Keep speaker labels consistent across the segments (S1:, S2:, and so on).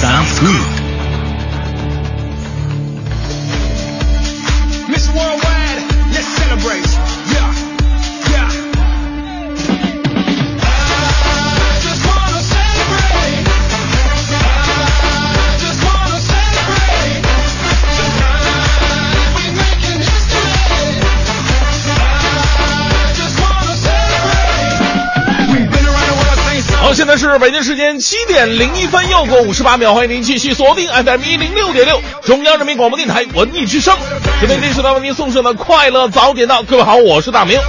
S1: South Swoop.
S2: Mr. Worldwide, let's celebrate.
S3: 现在是北京时间七点零一分，又过五十八秒，欢迎您继续锁定 FM 一零六点六，中央人民广播电台文艺之声。这边电视台为您送上的快乐早点到，各位好，我是大明。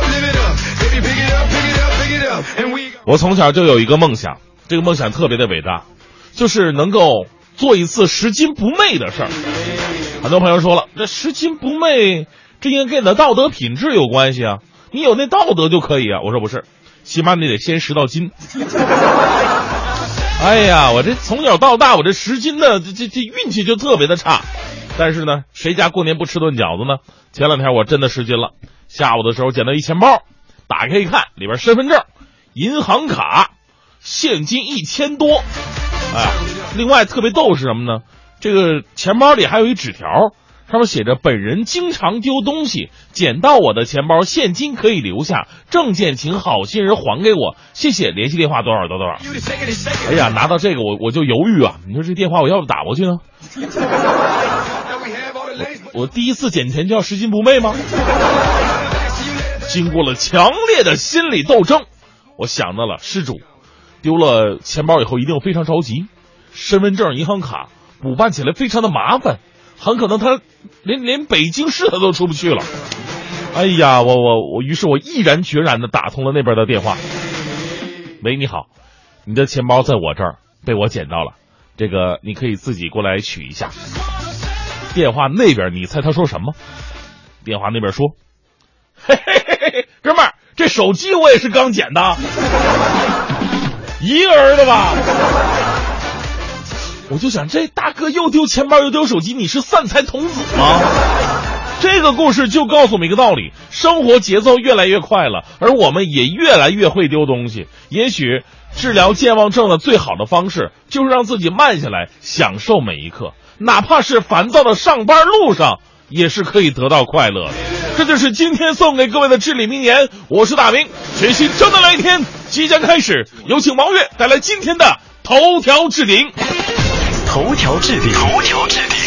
S3: 我从小就有一个梦想，这个梦想特别的伟大，就是能够做一次拾金不昧的事儿。很多朋友说了，这拾金不昧，这应该跟你的道德品质有关系啊，你有那道德就可以啊。我说不是，起码你得先拾到金。哎呀，我这从小到大，我这拾金的这这这运气就特别的差。但是呢，谁家过年不吃顿饺子呢？前两天我真的拾金了，下午的时候捡到一钱包，打开一看，里边身份证、银行卡、现金一千多。哎，另外特别逗是什么呢？这个钱包里还有一纸条，上面写着：“本人经常丢东西，捡到我的钱包，现金可以留下，证件请好心人还给我，谢谢。联系电话多少多少。”哎呀，拿到这个我我就犹豫啊！你说这电话我要不打过去呢我第一次捡钱就要拾金不昧吗？经过了强烈的心理斗争，我想到了失主丢了钱包以后一定非常着急，身份证、银行卡补办起来非常的麻烦，很可能他连连北京市他都出不去了。哎呀，我我我，于是我毅然决然的打通了那边的电话。喂，你好，你的钱包在我这儿，被我捡到了，这个你可以自己过来取一下。电话那边，你猜他说什么？电话那边说：“嘿嘿嘿嘿，哥们儿，这手机我也是刚捡的，一个人的吧？”我就想，这大哥又丢钱包又丢手机，你是散财童子吗？这个故事就告诉我们一个道理：生活节奏越来越快了，而我们也越来越会丢东西。也许治疗健忘症的最好的方式，就是让自己慢下来，享受每一刻，哪怕是烦躁的上班路上，也是可以得到快乐的。这就是今天送给各位的至理名言。我是大明，全新正能量一天即将开始，有请王悦带来今天的头条置顶。
S1: 头条置顶，头条置顶。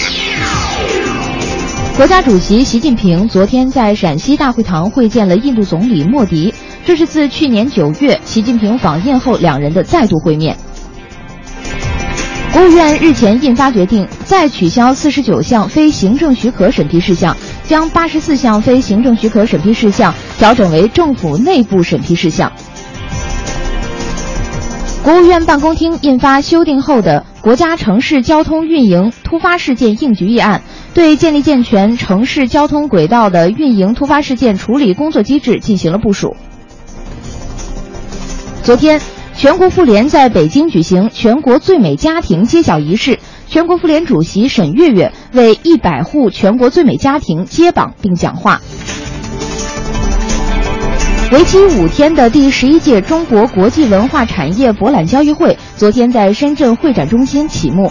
S4: 国家主席习近平昨天在陕西大会堂会见了印度总理莫迪，这是自去年九月习近平访印后两人的再度会面。国务院日前印发决定，再取消四十九项非行政许可审批事项，将八十四项非行政许可审批事项调整为政府内部审批事项。国务院办公厅印发修订后的《国家城市交通运营突发事件应急预案》，对建立健全城市交通轨道的运营突发事件处理工作机制进行了部署。昨天，全国妇联在北京举行全国最美家庭揭晓仪式，全国妇联主席沈月月为一百户全国最美家庭揭榜并讲话。为期五天的第十一届中国国际文化产业博览交易会昨天在深圳会展中心启幕。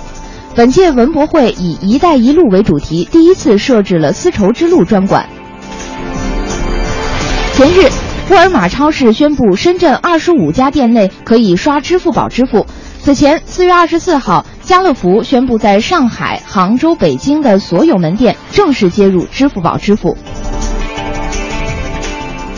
S4: 本届文博会以“一带一路”为主题，第一次设置了丝绸之路专馆。前日，沃尔玛超市宣布，深圳二十五家店内可以刷支付宝支付。此前，四月二十四号，家乐福宣布在上海、杭州、北京的所有门店正式接入支付宝支付。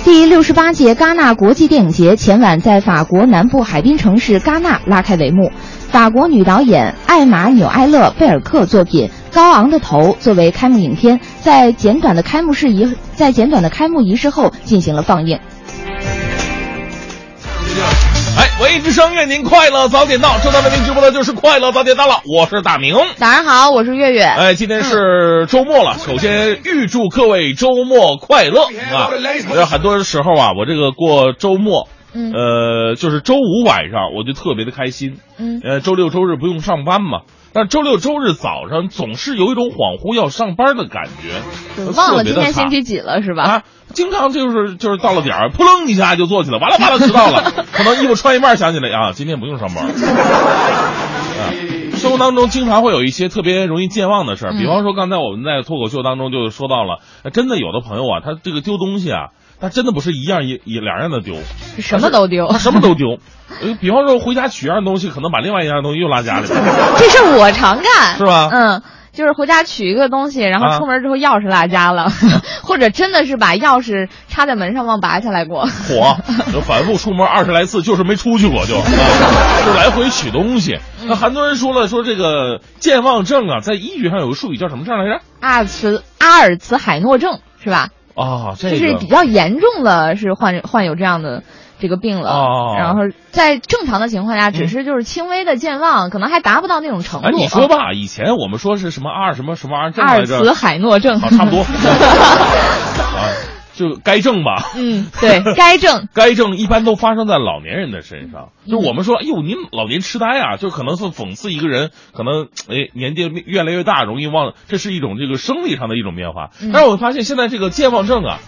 S4: 第六十八届戛纳国际电影节前晚在法国南部海滨城市戛纳拉开帷幕。法国女导演艾玛纽埃勒贝尔克作品《高昂的头》作为开幕影片，在简短的开幕式仪在简短的开幕仪式后进行了放映。
S3: 文艺之声，愿您快乐早点到。正在为您直播的就是快乐早点到了，我是大明。
S4: 早上好，我是月月。
S3: 哎，今天是周末了，首先预祝各位周末快乐啊！呃，很多时候啊，我这个过周末，
S4: 嗯
S3: 呃，就是周五晚上我就特别的开心，
S4: 嗯
S3: 呃，周六周日不用上班嘛。但周六周日早上总是有一种恍惚要上班的感觉，
S4: 忘了今天星期几了是吧？
S3: 啊，经常就是就是到了点儿，扑棱一下就坐起来，完了完了迟到了，可能衣服穿一半想起来啊，今天不用上班。啊，生活当中经常会有一些特别容易健忘的事儿，
S4: 嗯
S3: 比方说刚才我们在脱口秀当中就说到了，呃真的有的朋友啊，他这个丢东西啊，他真的不是一样一一两样的丢，
S4: 什么都丢
S3: 他。什么都丢。呃，比方说回家取一样东西，可能把另外一样东西又落家里了。
S4: 这事我常干，
S3: 是吧
S4: 嗯，就是回家取一个东西，然后
S3: 啊
S4: 出门之后钥匙落家了，或者真的是把钥匙插在门上忘拔下来过。
S3: 火，就反复出门二十来次，就是没出去过，就、啊、就来回取东西。那很多人说了，说这个健忘症啊，在医学上有个术语叫什么症来着？
S4: 阿尔茨阿尔茨海默症是吧？
S3: 啊，这个。
S4: 就是比较严重的是患患有这样的这个病了，
S3: 哦
S4: 然后在正常的情况下，只是就是轻微的健忘，可能还达不到那种程度。
S3: 哎，你说吧，以前我们说是什么阿尔什么什么玩意儿症
S4: 阿？尔茨海诺症，
S3: 好，差不多。啊，就该症吧。
S4: 嗯，对该症。
S3: 该症 一般都发生在老年人的身上。就
S4: 嗯
S3: 我们说，哎呦，您老年痴呆啊，就可能是讽刺一个人可能哎年纪越来越大，容易忘，这是一种这个生理上的一种变化。
S4: 嗯
S3: 但是我发现现在这个健忘症啊，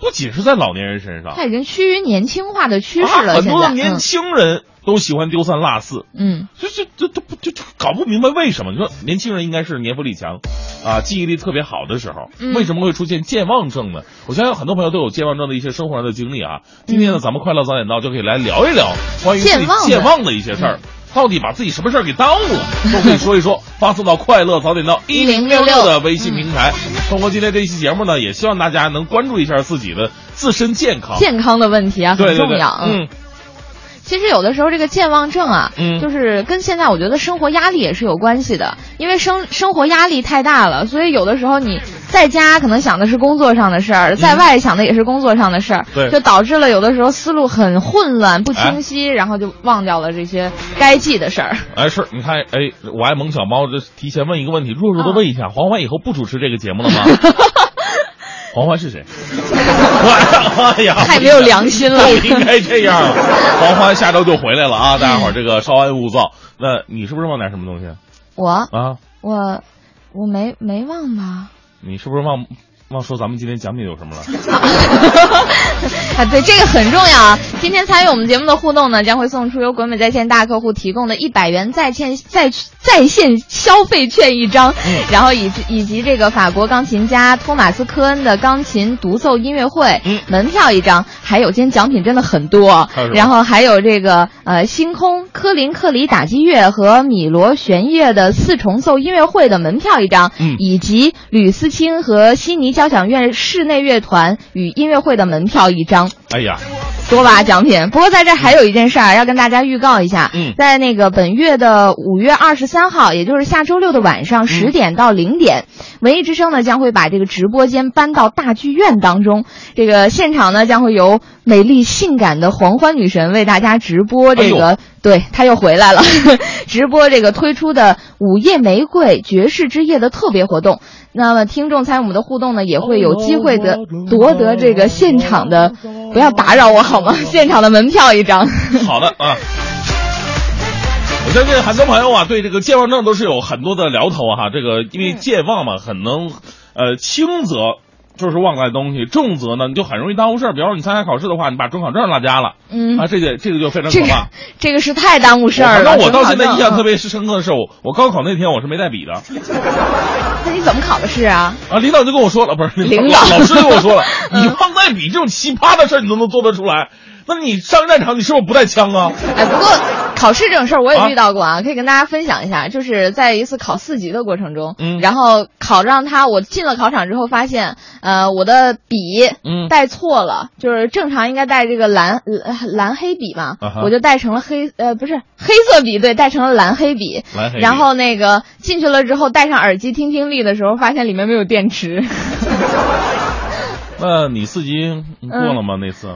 S3: 不仅是在老年人身上，
S4: 它已经趋于年轻化的趋势
S3: 啊，
S4: 了。
S3: 很多的年轻人都喜欢丢三落四。
S4: 嗯
S3: 这这这这不就就搞不明白为什么？你说年轻人应该是年富力强，啊，记忆力特别好的时候，
S4: 嗯
S3: 为什么会出现健忘症呢？我相信很多朋友都有健忘症的一些生活上的经历啊。今天呢，咱们快乐早点到就可以来聊一聊关于
S4: 健忘的
S3: 健忘的一些事儿。到底把自己什么事儿给耽误了，都可以说一说，发送到快乐早点到一零六六的微信平台。通过今天这一期节目呢，也希望大家能关注一下自己的自身健康。
S4: 健康的问题啊，
S3: 对对对，
S4: 很重要。
S3: 嗯，
S4: 其实有的时候这个健忘症啊，
S3: 嗯
S4: 就是跟现在我觉得生活压力也是有关系的，因为生生活压力太大了，所以有的时候你在家可能想的是工作上的事儿，在外想的也是工作上的事儿，
S3: 嗯对哎
S4: 就导致了有的时候思路很混乱不清晰，然后就忘掉了这些该记的事儿。
S3: 哎，是，你看，哎，我爱萌小猫，这提前问一个问题，弱弱的问一下，黄欢以后不主持这个节目了吗？黄欢是谁？哎呀，
S4: 太没有良心了
S3: 不应该这样。黄欢下周就回来了啊！大家伙儿这个稍安勿躁。那你是不是忘点什么东西
S4: 我
S3: 啊？
S4: 我我没没忘吧？
S3: 你是不是忘忘说咱们今天奖品有什么了？
S4: 啊，对，这个很重要啊！今天参与我们节目的互动呢，将会送出由国美在线大客户提供的一百元在线在在线消费券一张，
S3: 嗯。
S4: 然后以及以及这个法国钢琴家托马斯科恩的钢琴独奏音乐会、
S3: 嗯。
S4: 门票一张，还有今天奖品真的很多。然后还有这个呃星空科林克里打击乐和米罗弦乐的四重奏音乐会的门票一张，
S3: 嗯。
S4: 以及吕思清和悉尼交响乐室内乐团与音乐会的门票一张。
S3: 哎呀，
S4: 多吧奖品。不过在这儿还有一件事儿要跟大家预告一下，
S3: 嗯
S4: 在那个本月的五月二十三号，也就是下周六的晚上十点到零点，文艺之声呢将会把这个直播间搬到大剧院当中，这个现场呢将会由美丽性感的黄欢女神为大家直播这个。
S3: 哎
S4: 对，她又回来了，直播这个推出的午夜玫瑰爵士之夜的特别活动。那么听众参与我们的互动呢，也会有机会得夺得这个现场的，不要打扰我好吗？现场的门票一张。
S3: 好的啊。我相信很多朋友啊，对这个健忘症都是有很多的聊头哈。这个因为健忘嘛，很能，呃，轻则就是忘带东西，重则呢你就很容易耽误事儿。比方说你参加考试的话，你把准考证落家了，
S4: 嗯
S3: 啊，这个这个就非常可怕。
S4: 这个是太耽误事儿了。
S3: 反正我到现在印象特
S4: 别。
S3: 别深刻的是，我我高考那天我是没带笔的
S4: 那你怎么考的试啊？
S3: 啊，领导就跟我说了，不是
S4: 领导
S3: 老师就跟我说了，
S4: 嗯
S3: 你忘带笔这种奇葩的事儿你都能做得出来，那你上战场你是不是不带枪啊？
S4: 哎，不过考试这种事儿我
S3: 啊
S4: 也遇到过啊，可以跟大家分享一下。就是在一次考四级的过程中，
S3: 嗯
S4: 然后考让他我进了考场之后发现，呃，我的笔
S3: 嗯
S4: 带错了，就是正常应该带这个蓝呃蓝黑笔嘛，我就带成了黑呃不是黑色笔，对，带成了蓝黑笔。
S3: 蓝黑笔
S4: 然后那个进去了之后，戴上耳机听听力的时候，发现里面没有电池。
S3: 那你四级过了吗？那次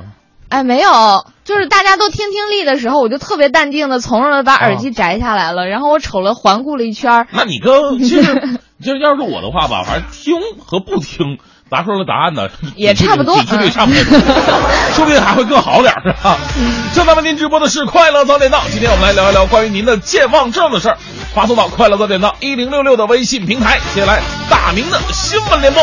S4: 哎，没有，就是大家都听听力的时候，我就特别淡定的、从容的把耳机摘下来了，然后我瞅了环顾了一圈儿，
S3: 那你跟 其实，就要是我的话吧，反正听和不听，答出来的答案呢
S4: 也差不多
S3: 准确率差不多，说不定还会更好点儿，是吧？正在为您直播的是快乐早点到，今天我们来聊一聊关于您的健忘症的事儿，发送到快乐早点到一零六六的微信平台。接下来，大明的新闻联播。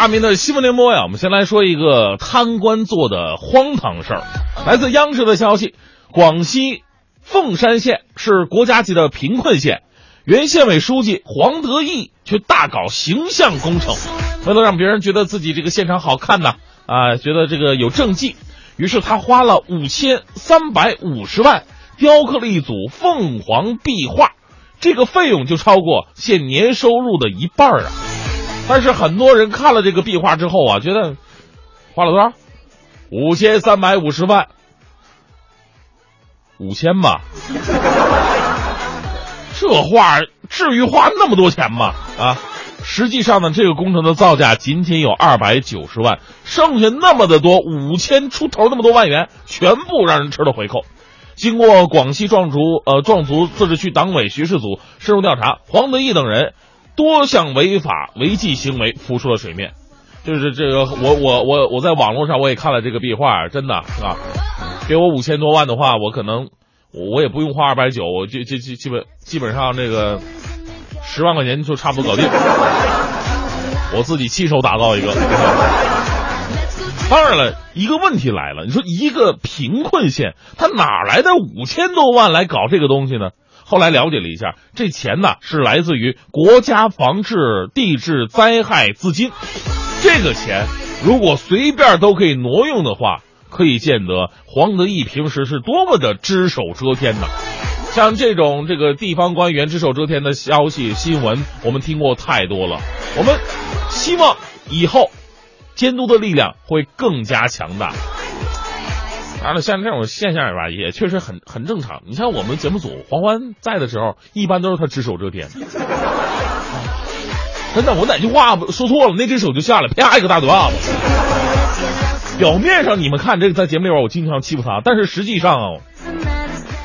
S3: 大明的新闻联播呀，我们先来说一个贪官做的荒唐事儿。来自央视的消息，广西凤山县是国家级的贫困县，原县委书记黄德义却大搞形象工程，为了让别人觉得自己这个县城好看呐，啊，觉得这个有政绩，于是他花了五千三百五十万雕刻了一组凤凰壁画，这个费用就超过县年收入的一半啊。但是很多人看了这个壁画之后啊，觉得花了多少？五千三百五十万，五千吧？这画至于花那么多钱吗？啊！实际上呢，这个工程的造价仅仅有二百九十万，剩下那么的多五千出头那么多万元，全部让人吃了回扣。经过广西壮族呃壮族自治区党委巡视组深入调查，黄德义等人多项违法违纪行为浮出了水面。就是这个，我我我我在网络上我也看了这个壁画，真的是吧？给我五千多万的话，我可能我也不用花二百九，我就就基基本基本上这个十万块钱就差不多搞定。我自己亲手打造一个。当然了，一个问题来了，你说一个贫困县，他哪来的五千多万来搞这个东西呢？后来了解了一下，这钱呢是来自于国家防治地质灾害资金。这个钱如果随便都可以挪用的话，可以见得黄德义平时是多么的只手遮天呐。像这种这个地方官员只手遮天的消息新闻，我们听过太多了。我们希望以后监督的力量会更加强大。当然了，像这种现象吧，也确实很很正常。你像我们节目组黄欢在的时候，一般都是他只手遮天。真的，我哪句话说错了，那只手就下来，啪一个大嘴巴子。表面上你们看这个在节目里边，我经常欺负他，但是实际上啊，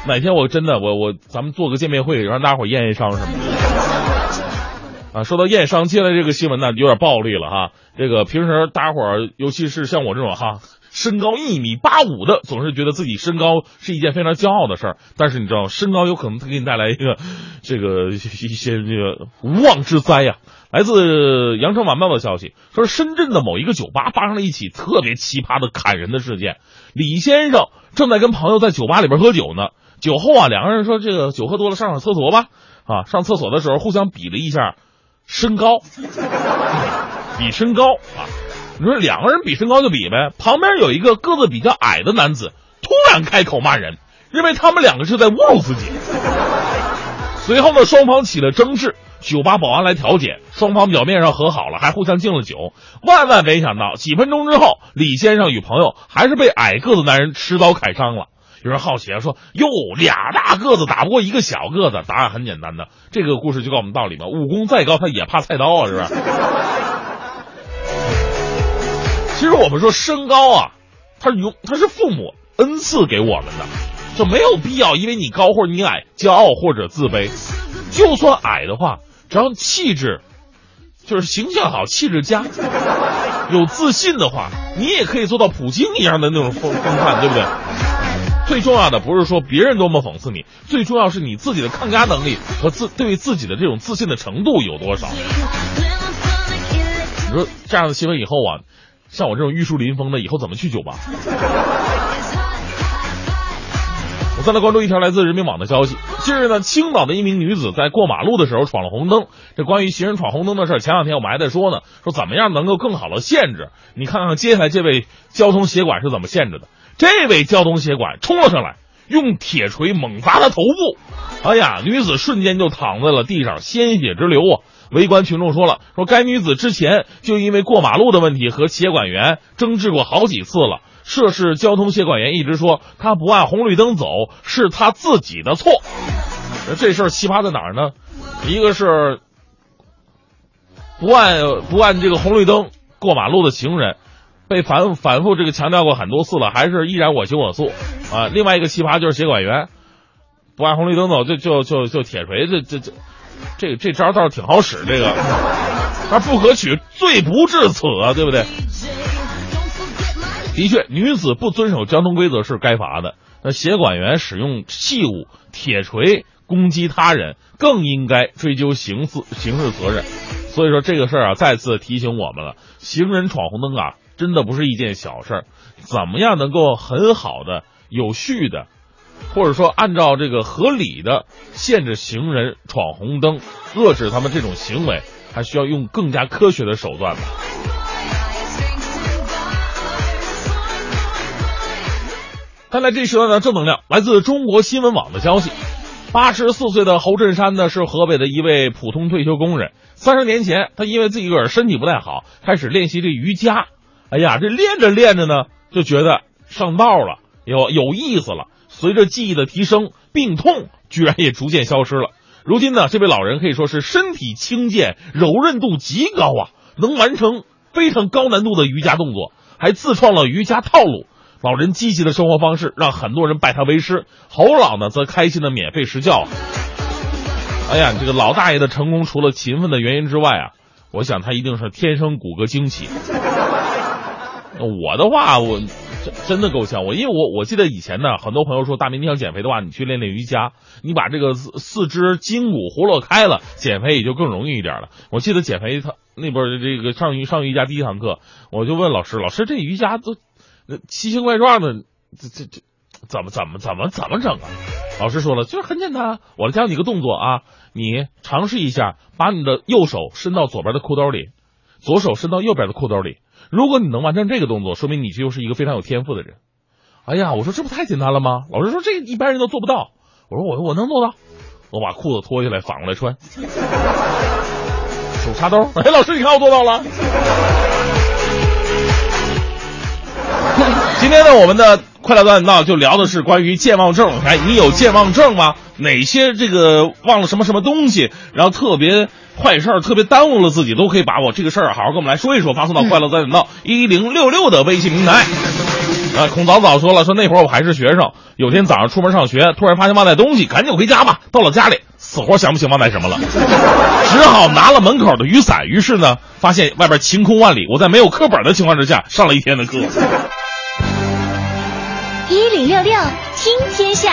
S3: 哪天我真的我我咱们做个见面会，让大伙验验伤什么的。啊，说到验伤，接下来这个新闻呢有点暴力了哈。这个平时大家伙儿，尤其是像我这种哈，身高一米八五的，总是觉得自己身高是一件非常骄傲的事儿。但是你知道，身高有可能给你带来一个这个一些这个无妄之灾呀、来自《羊城晚报》的消息说，深圳的某一个酒吧发生了一起特别奇葩的砍人的事件。李先生正在跟朋友在酒吧里边喝酒呢，酒后啊，两个人说这个酒喝多了，上上厕所吧。啊，上厕所的时候互相比了一下身高，比身高啊。你说两个人比身高就比呗，旁边有一个个子比较矮的男子突然开口骂人，认为他们两个是在侮辱自己。随后呢，双方起了争执，酒吧保安来调解，双方表面上和好了，还互相敬了酒。万万没想到，几分钟之后，李先生与朋友还是被矮个子男人持刀砍伤了。有人好奇啊，说：“哟，俩大个子打不过一个小个子？”答案很简单的，这个故事就告诉我们道理嘛，武功再高，他也怕菜刀啊，是不是？其实我们说身高啊，它是由它是父母恩赐给我们的，就没有必要因为你高或者你矮骄傲或者自卑。就算矮的话，只要气质就是形象好，气质佳，有自信的话，你也可以做到普京一样的那种风风范，对不对？最重要的不是说别人多么讽刺你，最重要是你自己的抗压能力和自对自己的这种自信的程度有多少。你说这样的新闻以后啊，像我这种玉树临风的，以后怎么去酒吧？我再来关注一条来自人民网的消息：近日呢，青岛的一名女子在过马路的时候闯了红灯。这关于行人闯红灯的事儿，前两天我们还在说呢，说怎么样能够更好的限制。你看看接下来这位交通协管是怎么限制的？这位交通协管冲了上来，用铁锤猛砸他头部。哎呀，女子瞬间就躺在了地上，鲜血直流啊！围观群众说了，说该女子之前就因为过马路的问题和协管员争执过好几次了。涉事交通协管员一直说他不按红绿灯走是他自己的错。这事奇葩在哪呢？一个是不按不按这个红绿灯过马路的行人，被反反复这个强调过很多次了，还是依然我行我素啊。另外一个奇葩就是协管员不按红绿灯走就就就就铁锤，这这这这这招倒是挺好使，这个但不可取，罪不至此啊，对不对？的确，女子不遵守交通规则是该罚的。那协管员使用器物铁锤攻击他人，更应该追究刑事刑事责任。所以说这个事儿啊，再次提醒我们了：行人闯红灯啊，真的不是一件小事儿。怎么样能够很好的、有序的，或者说按照这个合理的限制行人闯红灯，遏制他们这种行为，还需要用更加科学的手段吧。看来这时段的正能量来自中国新闻网的消息。八十四岁的侯振山呢，是河北的一位普通退休工人。三十年前，他因为自己个儿身体不太好，开始练习这瑜伽。哎呀，这练着练着呢，就觉得上道了，有有意思了。随着记忆的提升，病痛居然也逐渐消失了。如今呢，这位老人可以说是身体轻健，柔韧度极高啊，能完成非常高难度的瑜伽动作，还自创了瑜伽套路。老人积极的生活方式让很多人拜他为师，侯老呢则开心的免费施教。哎呀，这个老大爷的成功除了勤奋的原因之外啊，我想他一定是天生骨骼惊奇。我的话，我真真的够呛。我因为我我记得以前呢，很多朋友说大明你想减肥的话，你去练练瑜伽，你把这个四肢筋骨活络开了，减肥也就更容易一点了。我记得减肥他那边儿这个上瑜上瑜伽第一堂课，我就问老师，老师这瑜伽都那奇形怪状的，这这这怎么怎么怎么怎么整啊？老师说了，就是很简单，我教你个动作啊，你尝试一下，把你的右手伸到左边的裤兜里，左手伸到右边的裤兜里。如果你能完成这个动作，说明你就是一个非常有天赋的人。哎呀，我说这不太简单了吗？老师说这一般人都做不到。我说我我能做到，我把裤子脱下来反过来穿，手插兜。哎，老师你看我做到了。今天呢，我们的快乐大本道就聊的是关于健忘症。哎，你有健忘症吗？哪些这个忘了什么什么东西，然后特别坏事儿，特别耽误了自己，都可以把我这个事儿好好跟我们来说一说，发送到快乐大本道一零六六的微信平台。啊，孔早早说了，说那会儿我还是学生，有天早上出门上学，突然发现忘带东西，赶紧回家吧。到了家里，死活想不起忘带什么了，只好拿了门口的雨伞。于是呢，发现外边晴空万里，我在没有课本的情况之下上了一天的课。
S5: 一零六六听天下，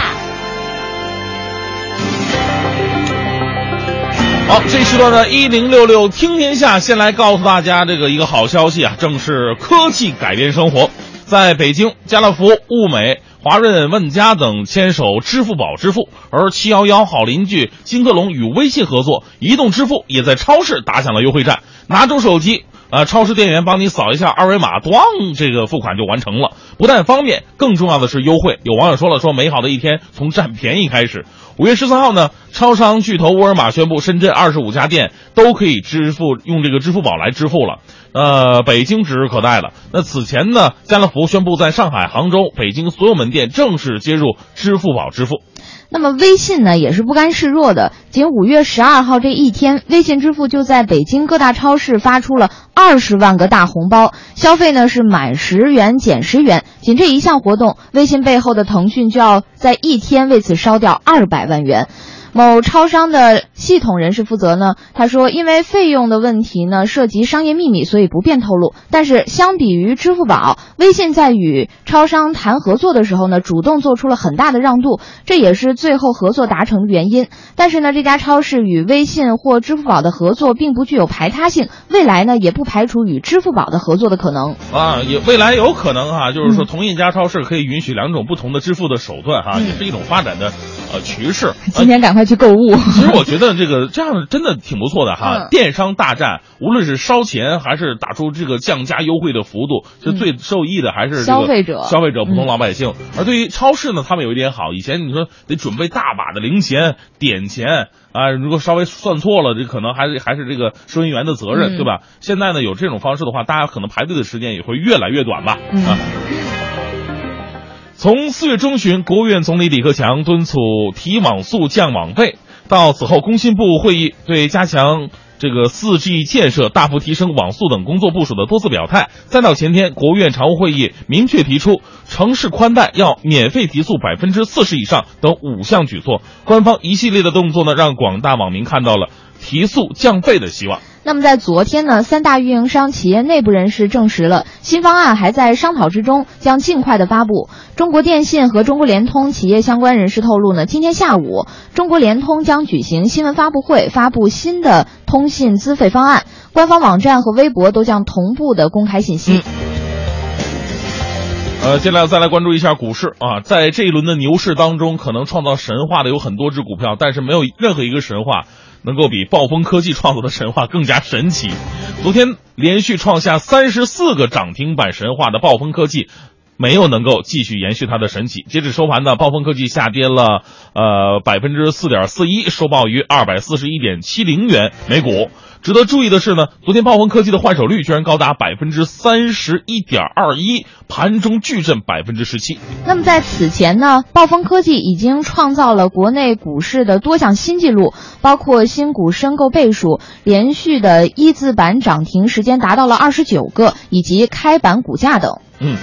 S3: 好，这时段呢，一零六六听天下，先来告诉大家这个一个好消息啊，正是科技改变生活。在北京，家乐福、物美、华润万家等牵手支付宝支付，而七幺幺好邻居金客隆与微信合作，移动支付也在超市打响了优惠战。拿出手机，啊，超市店员帮你扫一下二维码，咣，这个付款就完成了。不但方便，更重要的是优惠。有网友说了，说美好的一天从占便宜开始。五月十三号呢，超商巨头沃尔玛宣布，深圳二十五家店都可以支付用这个支付宝来支付了。呃，北京指日可待了。那此前呢，家乐福宣布在上海、杭州、北京所有门店正式接入支付宝支付。
S4: 那么微信呢也是不甘示弱的，仅五月十二号这一天，微信支付就在北京各大超市发出了二十万个大红包，消费呢是满十元减十元。仅这一项活动，微信背后的腾讯就要在一天为此烧掉二百万元。某超商的系统人士负责呢，他说，因为费用的问题呢，涉及商业秘密，所以不便透露。但是相比于支付宝，微信在与超商谈合作的时候呢，主动做出了很大的让渡，这也是最后合作达成的原因。但是呢，这家超市与微信或支付宝的合作并不具有排他性，未来呢，也不排除与支付宝的合作的可能。
S3: 啊，也未来有可能哈、就是说同一家超市可以允许两种不同的支付的手段哈、
S4: 嗯
S3: 也是一种发展的呃趋势。
S4: 今天赶快去购物。
S3: 其实我觉得这个这样真的挺不错的哈。
S4: 嗯
S3: 电商大战，无论是烧钱还是打出这个降价优惠的幅度，是最受益的还是这个
S4: 消费者
S3: 消费者普通
S4: 嗯
S3: 老百姓。而对于超市呢，他们有一点好，以前你说得准备大把的零钱点钱啊，如果稍微算错了，这可能还是还是这个收银员的责任，
S4: 嗯
S3: 对吧？现在呢有这种方式的话，大家可能排队的时间也会越来越短吧。
S4: 嗯
S3: 啊。从四月中旬，国务院总理李克强敦促提网速降网费，到此后工信部会议对加强这个四 G 建设、大幅提升网速等工作部署的多次表态，再到前天，国务院常务会议明确提出城市宽带要免费提速百分之四十以上等五项举措。官方一系列的动作呢，让广大网民看到了提速降费的希望。
S4: 那么在昨天呢，三大运营商企业内部人士证实了新方案还在商讨之中，将尽快的发布。中国电信和中国联通企业相关人士透露呢，今天下午中国联通将举行新闻发布会，发布新的通信资费方案，官方网站和微博都将同步的公开信息。
S3: 呃，接下来再来关注一下股市啊，在这一轮的牛市当中，可能创造神话的有很多只股票，但是没有任何一个神话能够比暴风科技创作的神话更加神奇。昨天连续创下三十四个涨停板神话的暴风科技。没有能够继续延续它的神奇。截止收盘呢，暴风科技下跌了呃百分之四点四一，收报于二百四十一点七零元每股。值得注意的是呢，昨天暴风科技的换手率居然高达百分之三十一点二一，盘中巨震百分之十七。
S4: 那么在此前呢，暴风科技已经创造了国内股市的多项新纪录，包括新股申购倍数、连续的一字板涨停时间达到了二十九个，以及开板股价等。
S3: 嗯。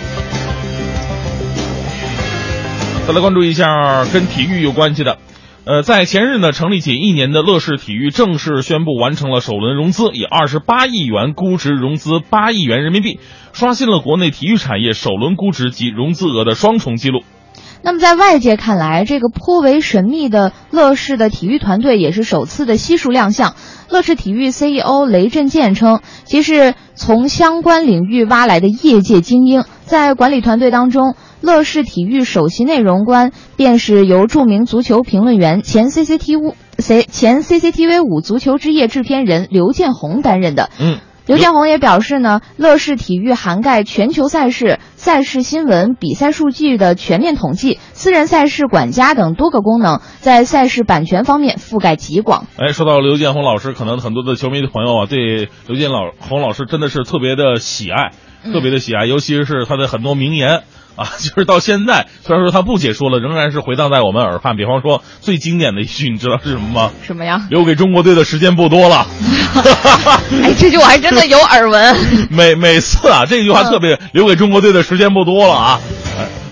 S3: 再来关注一下跟体育有关系的，呃，在前日呢，成立仅一年的乐视体育正式宣布完成了首轮融资，以二十八亿元估值融资八亿元人民币，刷新了国内体育产业首轮估值及融资额的双重记录。
S4: 那么在外界看来，这个颇为神秘的乐视的体育团队也是首次的悉数亮相。乐视体育 CEO 雷震健称，其是从相关领域挖来的业界精英，在管理团队当中。乐视体育首席内容官便是由著名足球评论员、前 CCTV 前 CCTV 五足球之夜制片人刘建宏担任的。
S3: 嗯。
S4: 刘建宏也表示呢，乐视体育涵盖全球赛事、赛事新闻、比赛数据的全面统计、私人赛事管家等多个功能，在赛事版权方面覆盖极广。
S3: 哎，说到刘建宏老师，可能很多的球迷的朋友啊，对刘建老宏老师真的是特别的喜爱，特别的喜爱，尤其是他的很多名言。啊，就是到现在，虽然说他不解说了，仍然是回荡在我们耳畔。比方说，最经典的一句，你知道是什么吗？
S4: 什么呀？
S3: 留给中国队的时间不多了。
S4: 哎，这句我还真的有耳闻。
S3: 每每次啊，这句话特别、嗯、留给中国队的时间不多了啊。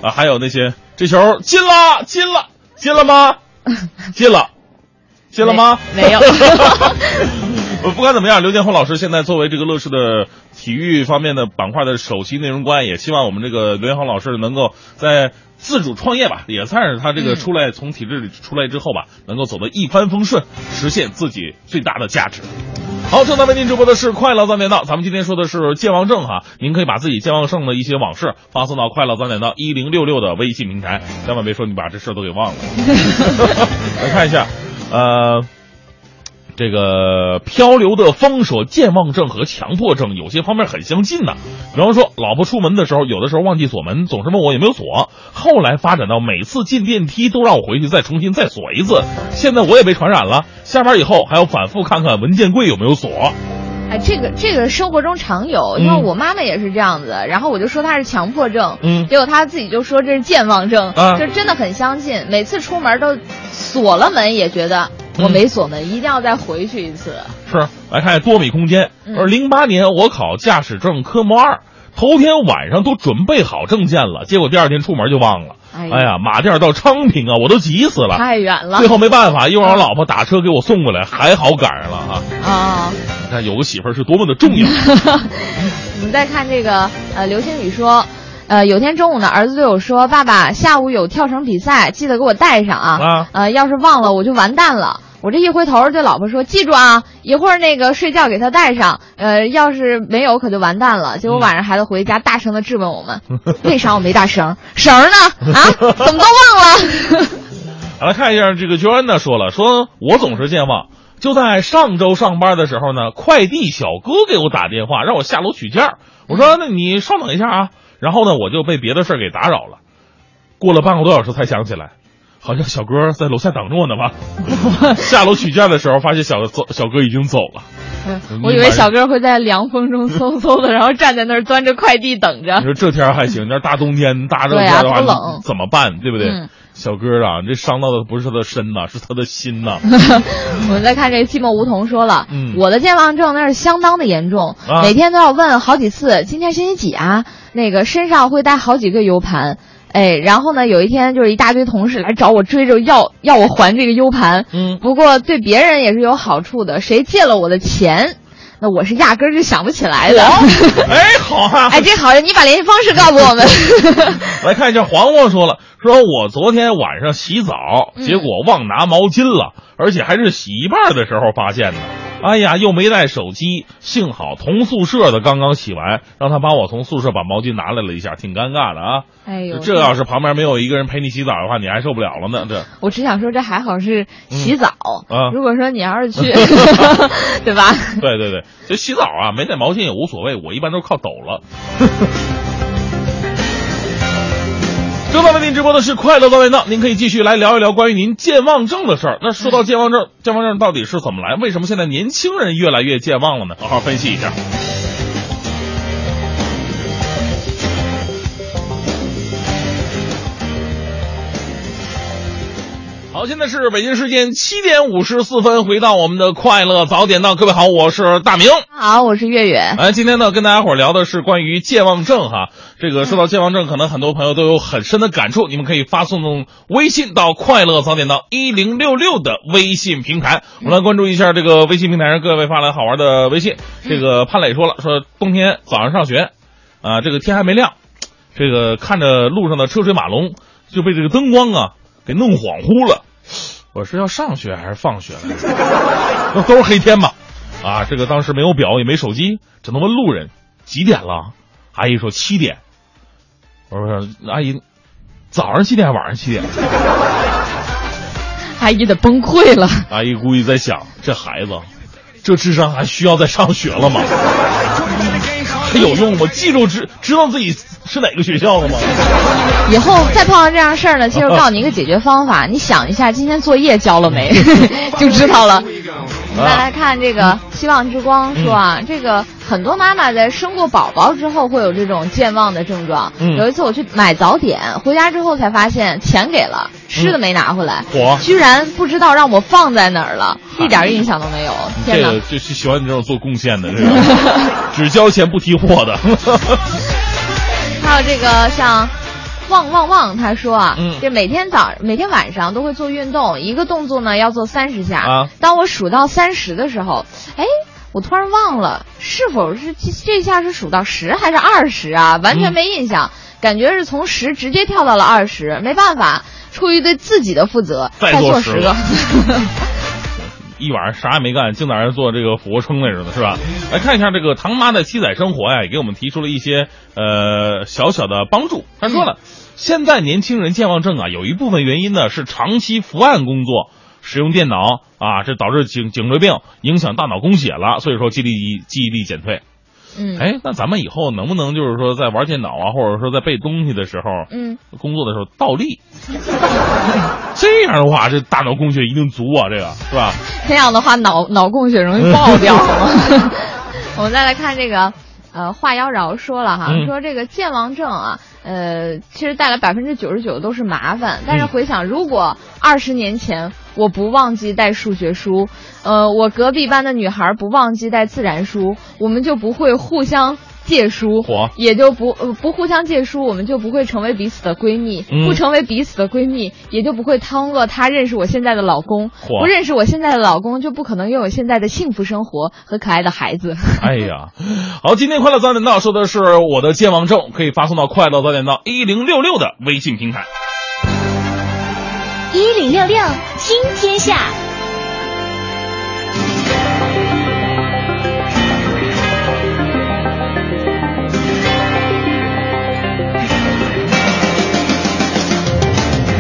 S3: 啊，还有那些这球进了，进了，进了吗？进了，进了吗？
S4: 没,没有。
S3: 不管怎么样，刘建宏老师现在作为这个乐视的体育方面的板块的首席内容官，也希望我们这个刘建宏老师能够在自主创业吧，也算是他这个出来、嗯、从体制里出来之后吧，能够走得一帆风顺，实现自己最大的价值。好，正在为您直播的是《快乐三点到》，咱们今天说的是健忘症哈，您可以把自己健忘症的一些往事发送到“快乐三点到一零六六”的微信平台，千万别说你把这事都给忘了。来看一下，呃。这个漂流的风说，健忘症和强迫症有些方面很相近呢。比方说，老婆出门的时候，有的时候忘记锁门，总是问我有没有锁。后来发展到每次进电梯都让我回去再重新再锁一次。现在我也被传染了，下班以后还要反复看看文件柜有没有锁。
S4: 哎，这个这个生活中常有，因为我妈妈也是这样子，嗯、然后我就说她是强迫症，
S3: 嗯，
S4: 结果她自己就说这是健忘症，
S3: 啊，
S4: 就真的很相近。每次出门都锁了门，也觉得。我没锁门，嗯、一定要再回去一次。
S3: 是，来看多米空间。而零八年我考驾驶证科目二，头天晚上都准备好证件了，结果第二天出门就忘了。
S4: 哎
S3: 呀，哎呀马甸到昌平啊，我都急死了，
S4: 太远了。
S3: 最后没办法，又让我老婆打车给我送过来，还好赶上了啊。
S4: 啊，
S3: 你看有个媳妇儿是多么的重要。
S4: 我们再看这个，呃，刘星宇说。呃，有天中午呢，儿子对我说：“爸爸，下午有跳绳比赛，记得给我带上啊。
S3: 啊，
S4: 呃，要是忘了我就完蛋了。”我这一回头对老婆说：“记住啊，一会儿那个睡觉给他带上。呃，要是没有可就完蛋了。”结果晚上孩子回家大声的质问我们：“ 为啥我没带绳？绳呢？啊，怎么都忘了？”
S3: 来看一下这个娟恩呢，说了，说我总是健忘。就在上周上班的时候呢，快递小哥给我打电话，让我下楼取件儿。我说：“那你稍等一下啊。”然后呢，我就被别的事儿给打扰了。过了半个多小时才想起来，好像小哥在楼下等着我呢吧。下楼取件的时候，发现小走小哥已经走了。
S4: 我以为小哥会在凉风中嗖嗖的，然后站在那儿端着快递等着
S3: 你。说这天还行，你要大冬天大热天的话，
S4: 多冷
S3: 怎么办？对不对？
S4: 嗯
S3: 小哥啊，这伤到的不是他的身呐，是他的心呐。
S4: 我们再看这个寂寞梧桐说了，
S3: 嗯
S4: 我的健忘症那是相当的严重，
S3: 啊
S4: 每天都要问好几次，今天星期几啊？那个身上会带好几个 U 盘，哎，然后呢，有一天就是一大堆同事来找我追着要要我还这个 U 盘，
S3: 嗯，
S4: 不过对别人也是有好处的，谁借了我的钱，那我是压根儿就想不起来的。
S3: 哎，好啊，
S4: 哎，这好，你把联系方式告诉我们。
S3: 来看一下，黄黄说了，说我昨天晚上洗澡，
S4: 嗯
S3: 结果忘拿毛巾了，而且还是洗一半的时候发现的。哎呀，又没带手机，幸好同宿舍的刚刚洗完，让他帮我从宿舍把毛巾拿来了一下，挺尴尬的啊。
S4: 哎呦，
S3: 这要是旁边没有一个人陪你洗澡的话，你还受不了了呢。这
S4: 我只想说，这还好是洗澡。
S3: 啊
S4: 如果说你要是去，对吧？
S3: 对对对，这洗澡啊，没带毛巾也无所谓，我一般都是靠抖了。正在为您直播的是快乐早点到，您可以继续来聊一聊关于您健忘症的事儿。那说到健忘症，健忘症到底是怎么来？为什么现在年轻人越来越健忘了呢？好好分析一下。好，现在是北京时间七点五十四分，回到我们的快乐早点到，各位好，我是大明。
S4: 好，我是月月。
S3: 哎，今天呢，跟大家伙儿聊的是关于健忘症哈。这个说到健忘症，可能很多朋友都有很深的感触。你们可以发送微信到“快乐早点到一零六六”的微信平台，我们来关注一下这个微信平台上各位发来好玩的微信。这个潘磊说了，说冬天早上上学，啊，这个天还没亮，这个看着路上的车水马龙，就被这个灯光啊给弄恍惚了。我是要上学还是放学来着？那都是黑天嘛。啊，这个当时没有表也没手机，只能问路人几点了。阿姨说七点。我说阿姨，早上七点，晚上七点。
S4: 阿姨得崩溃了。
S3: 阿姨估计在想，这孩子，这智商还需要再上学了吗？还有用吗？记住知知道自己是哪个学校的吗？
S4: 以后再碰到这样事儿呢，其实告诉你一个解决方法，你想一下今天作业交了没，就知道了。再来看这个希望之光说啊，这个很多妈妈在生过宝宝之后会有这种健忘的症状。
S3: 嗯
S4: 有一次我去买早点，回家之后才发现钱给了，吃的没拿回来，
S3: 嚯
S4: 居然不知道让我放在哪儿了，一点印象都没有。天哪！
S3: 这个就是喜欢你这种做贡献的，这个 只交钱不提货的。
S4: 还有这个像。旺旺旺，他说啊，
S3: 嗯
S4: 这每天早每天晚上都会做运动，一个动作呢要做三十下。
S3: 啊
S4: 当我数到三十的时候，哎，我突然忘了是否是这这下是数到十还是二十啊？完全没印象，感觉是从十直接跳到了二十。没办法，出于对自己的负责，
S3: 再
S4: 做十个。
S3: 一晚上啥也没干，净在那儿做这个俯卧撑来着呢，是吧？来看一下这个唐妈的七仔生活呀，也给我们提出了一些呃小小的帮助。他说了，现在年轻人健忘症啊，有一部分原因呢是长期伏案工作。使用电脑啊，这导致颈颈椎病，影响大脑供血了，所以说记忆力记忆力减退。
S4: 嗯，
S3: 哎，那咱们以后能不能就是说在玩电脑啊，或者说在背东西的时候，
S4: 嗯，
S3: 工作的时候倒立？这样的话，这大脑供血一定足啊，这个是吧？
S4: 这样的话脑脑供血容易爆掉吗？我们再来看这个，呃，话妖娆说了哈，
S3: 嗯
S4: 说这个健忘症啊，呃，其实带来百分之九十九都是麻烦。但是
S3: 嗯
S4: 回想，如果二十年前我不忘记带数学书，呃，我隔壁班的女孩不忘记带自然书，我们就不会互相。借书
S3: 嚯，
S4: 也就不呃不互相借书，我们就不会成为彼此的闺蜜；
S3: 嗯
S4: 不成为彼此的闺蜜，也就不会耽误了她认识我现在的老公。不认识我现在的老公，就不可能拥有现在的幸福生活和可爱的孩子。
S3: 哎呀，好，今天快乐早点到说的是我的健忘症，可以发送到快乐早点到一零六六的微信平台。
S5: 一零六六听天下，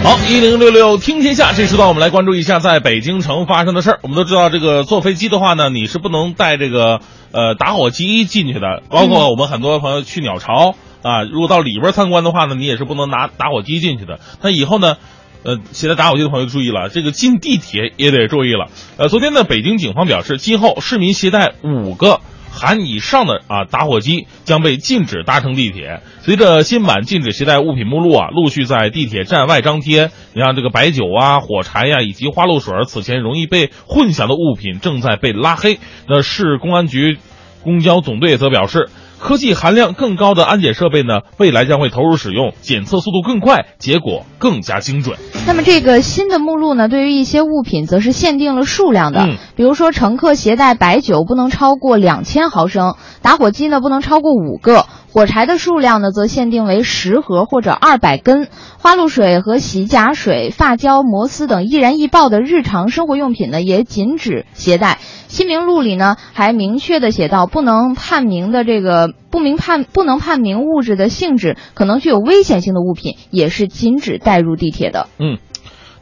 S3: 好，一零六六听天下，这时段我们来关注一下在北京城发生的事儿。我们都知道，这个坐飞机的话呢，你是不能带这个呃打火机进去的。包括我们很多朋友去鸟巢啊，如果到里边参观的话呢，你也是不能拿打火机进去的。那以后呢，呃，携带打火机的朋友注意了，这个进地铁也得注意了。呃，昨天呢，北京警方表示，今后市民携带五个。含以上的啊打火机将被禁止搭乘地铁。随着新版禁止携带物品目录啊，陆续在地铁站外张贴。你像这个白酒啊、火柴呀、以及花露水，此前容易被混淆的物品正在被拉黑。那市公安局公交总队则表示。科技含量更高的安检设备呢，未来将会投入使用，检测速度更快，结果更加精准。
S4: 那么这个新的目录呢，对于一些物品则是限定了数量的，
S3: 嗯
S4: 比如说乘客携带白酒不能超过两千毫升，打火机呢不能超过五个，火柴的数量呢则限定为十盒或者二百根，花露水和洗甲水、发胶、摩丝等易燃易爆的日常生活用品呢也禁止携带。新名录里呢还明确的写到，不能判明的这个不明判不能判明物质的性质可能具有危险性的物品，也是禁止带入地铁的。
S3: 嗯，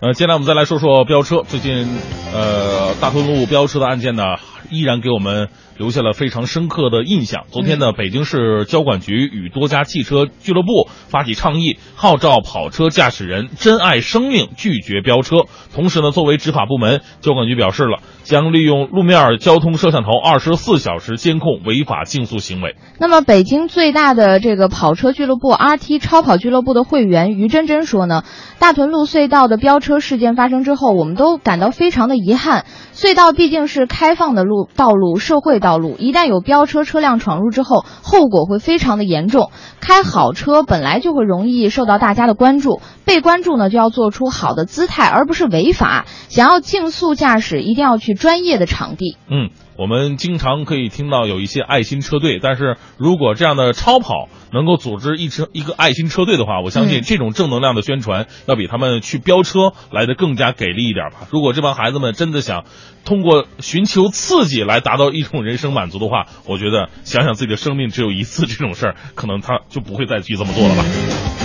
S3: 呃，接下来我们再来说说飙车。最近，呃，大通路飙车的案件呢，依然给我们留下了非常深刻的印象。昨天呢，北京市交管局与多家汽车俱乐部发起倡议，号召跑车驾驶人珍爱生命，拒绝飙车。同时呢，作为执法部门，交管局表示了将利用路面交通摄像头二十四小时监控违法竞速行为。
S4: 那么，北京最大的这个跑车俱乐部 RT 超跑俱乐部的会员于真真说呢，大屯路隧道的飙车事件发生之后，我们都感到非常的遗憾。隧道毕竟是开放的路道路，社会道路，一旦有飙车车辆闯入之后，后果会非常的严重。开好车本来就会容易受到大家的关注，被关注呢就要做出好的姿态，而不是违法。想要竞速驾驶，一定要去专业的场地。
S3: 嗯，我们经常可以听到有一些爱心车队，但是如果这样的超跑能够组织一车一个爱心车队的话，我相信这种正能量的宣传要比他们去飙车来的更加给力一点吧。如果这帮孩子们真的想通过寻求刺激来达到一种人生满足的话，我觉得想想自己的生命只有一次这种事儿，可能他就不会再去这么做了吧。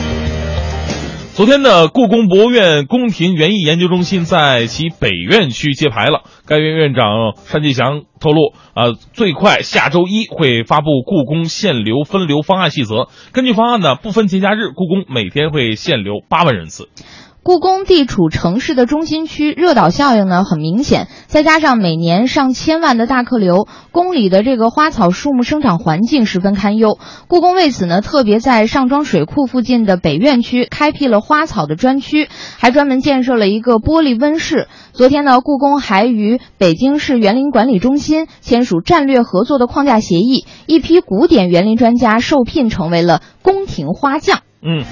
S3: 昨天呢，故宫博物院宫廷园艺研究中心在其北院区揭牌了。该院院长单霁翔透露，啊，最快下周一会发布故宫限流分流方案细则。根据方案呢，不分节假日，故宫每天会限流八万人次。
S4: 故宫地处城市的中心区，热岛效应呢很明显，再加上每年上千万的大客流，宫里的这个花草树木生长环境十分堪忧。故宫为此呢，特别在上庄水库附近的北院区开辟了花草的专区，还专门建设了一个玻璃温室。昨天呢，故宫还与北京市园林管理中心签署战略合作的框架协议，一批古典园林专家受聘成为了宫廷花匠。
S3: 嗯，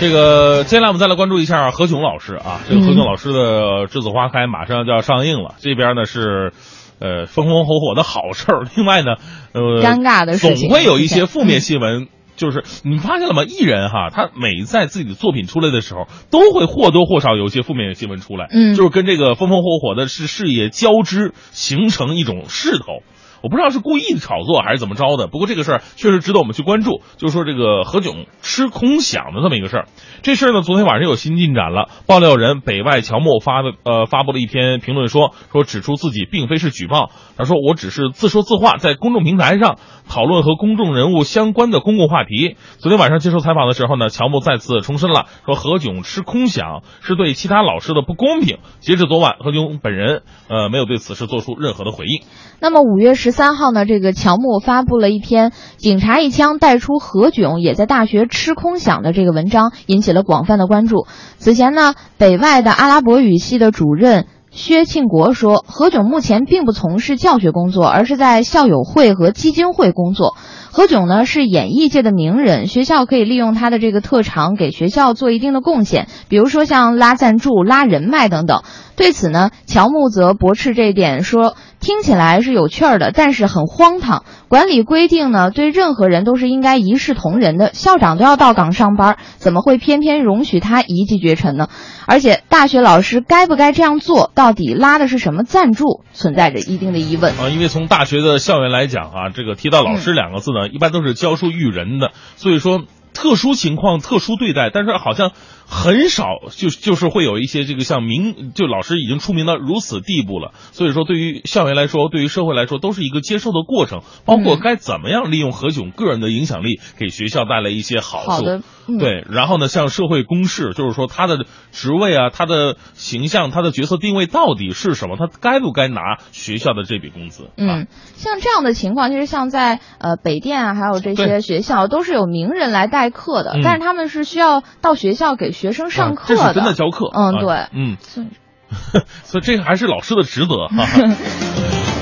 S3: 这个接下来我们再来关注一下何炅老师啊，这个何炅老师的《栀子花开》马上就要上映了，这边呢是。呃，风风火火的好事儿。另外呢，呃，
S4: 尴尬的事情
S3: 总会有一些负面新闻。就是你发现了吗？艺人哈，他每在自己的作品出来的时候，都会或多或少有一些负面新闻出来。
S4: 嗯
S3: 就是跟这个风风火火的是事业交织，形成一种势头。我不知道是故意的炒作还是怎么着的，不过这个事儿确实值得我们去关注。就是说这个何炅吃空饷的这么一个事儿，这事儿呢，昨天晚上有新进展了。爆料人北外乔木发的呃发布了一篇评论说说指出自己并非是举报，他说我只是自说自话，在公众平台上讨论和公众人物相关的公共话题。昨天晚上接受采访的时候呢，乔木再次重申了说何炅吃空饷是对其他老师的不公平。截至昨晚，何炅本人呃没有对此事做出任何的回应。
S4: 那么五月十十三号呢，这个乔木发布了一篇“警察一枪带出何炅也在大学吃空饷”的这个文章，引起了广泛的关注。此前呢，北外的阿拉伯语系的主任。薛庆国说，何炅目前并不从事教学工作，而是在校友会和基金会工作。何炅呢是演艺界的名人，学校可以利用他的这个特长给学校做一定的贡献，比如说像拉赞助、拉人脉等等。对此呢，乔木则驳斥这一点，说听起来是有趣儿的，但是很荒唐。管理规定呢，对任何人都是应该一视同仁的，校长都要到岗上班，怎么会偏偏容许他一骑绝尘呢？而且大学老师该不该这样做，到底拉的是什么赞助，存在着一定的疑问。
S3: 啊，因为从大学的校园来讲啊，这个提到老师两个字呢，一般都是教书育人的，所以说特殊情况特殊对待，但是好像很少就就是会有一些这个像名就老师已经出名到如此地步了，所以说对于校园来说，对于社会来说都是一个接受的过程，包括
S4: 嗯。
S3: 该怎么样利用何炅个人的影响力给学校带来一些好处。
S4: 好的嗯。
S3: 对，然后呢，像社会公示，就是说他的职位啊，他的形象，他的角色定位到底是什么，他该不该拿学校的这笔工资？啊，
S4: 嗯，像这样的情况，其实像在呃北电啊，还有这些学校，都是有名人来代课的，
S3: 嗯。
S4: 但是他们是需要到学校给学生上课
S3: 啊这是真的教课。
S4: 嗯，
S3: 啊
S4: 对，
S3: 嗯，
S4: 所以
S3: 所以这个还是老师的职责哈。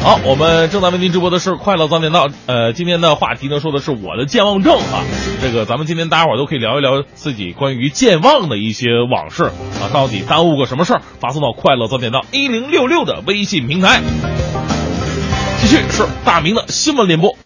S3: 好，我们正在为您直播的是《快乐早点到》。呃，今天的话题呢，说的是我的健忘症啊。这个咱们今天大家伙儿都可以聊一聊自己关于健忘的一些往事啊，到底耽误过什么事儿？发送到“快乐早点到一零六六”的微信平台。继续是大明的新闻联播。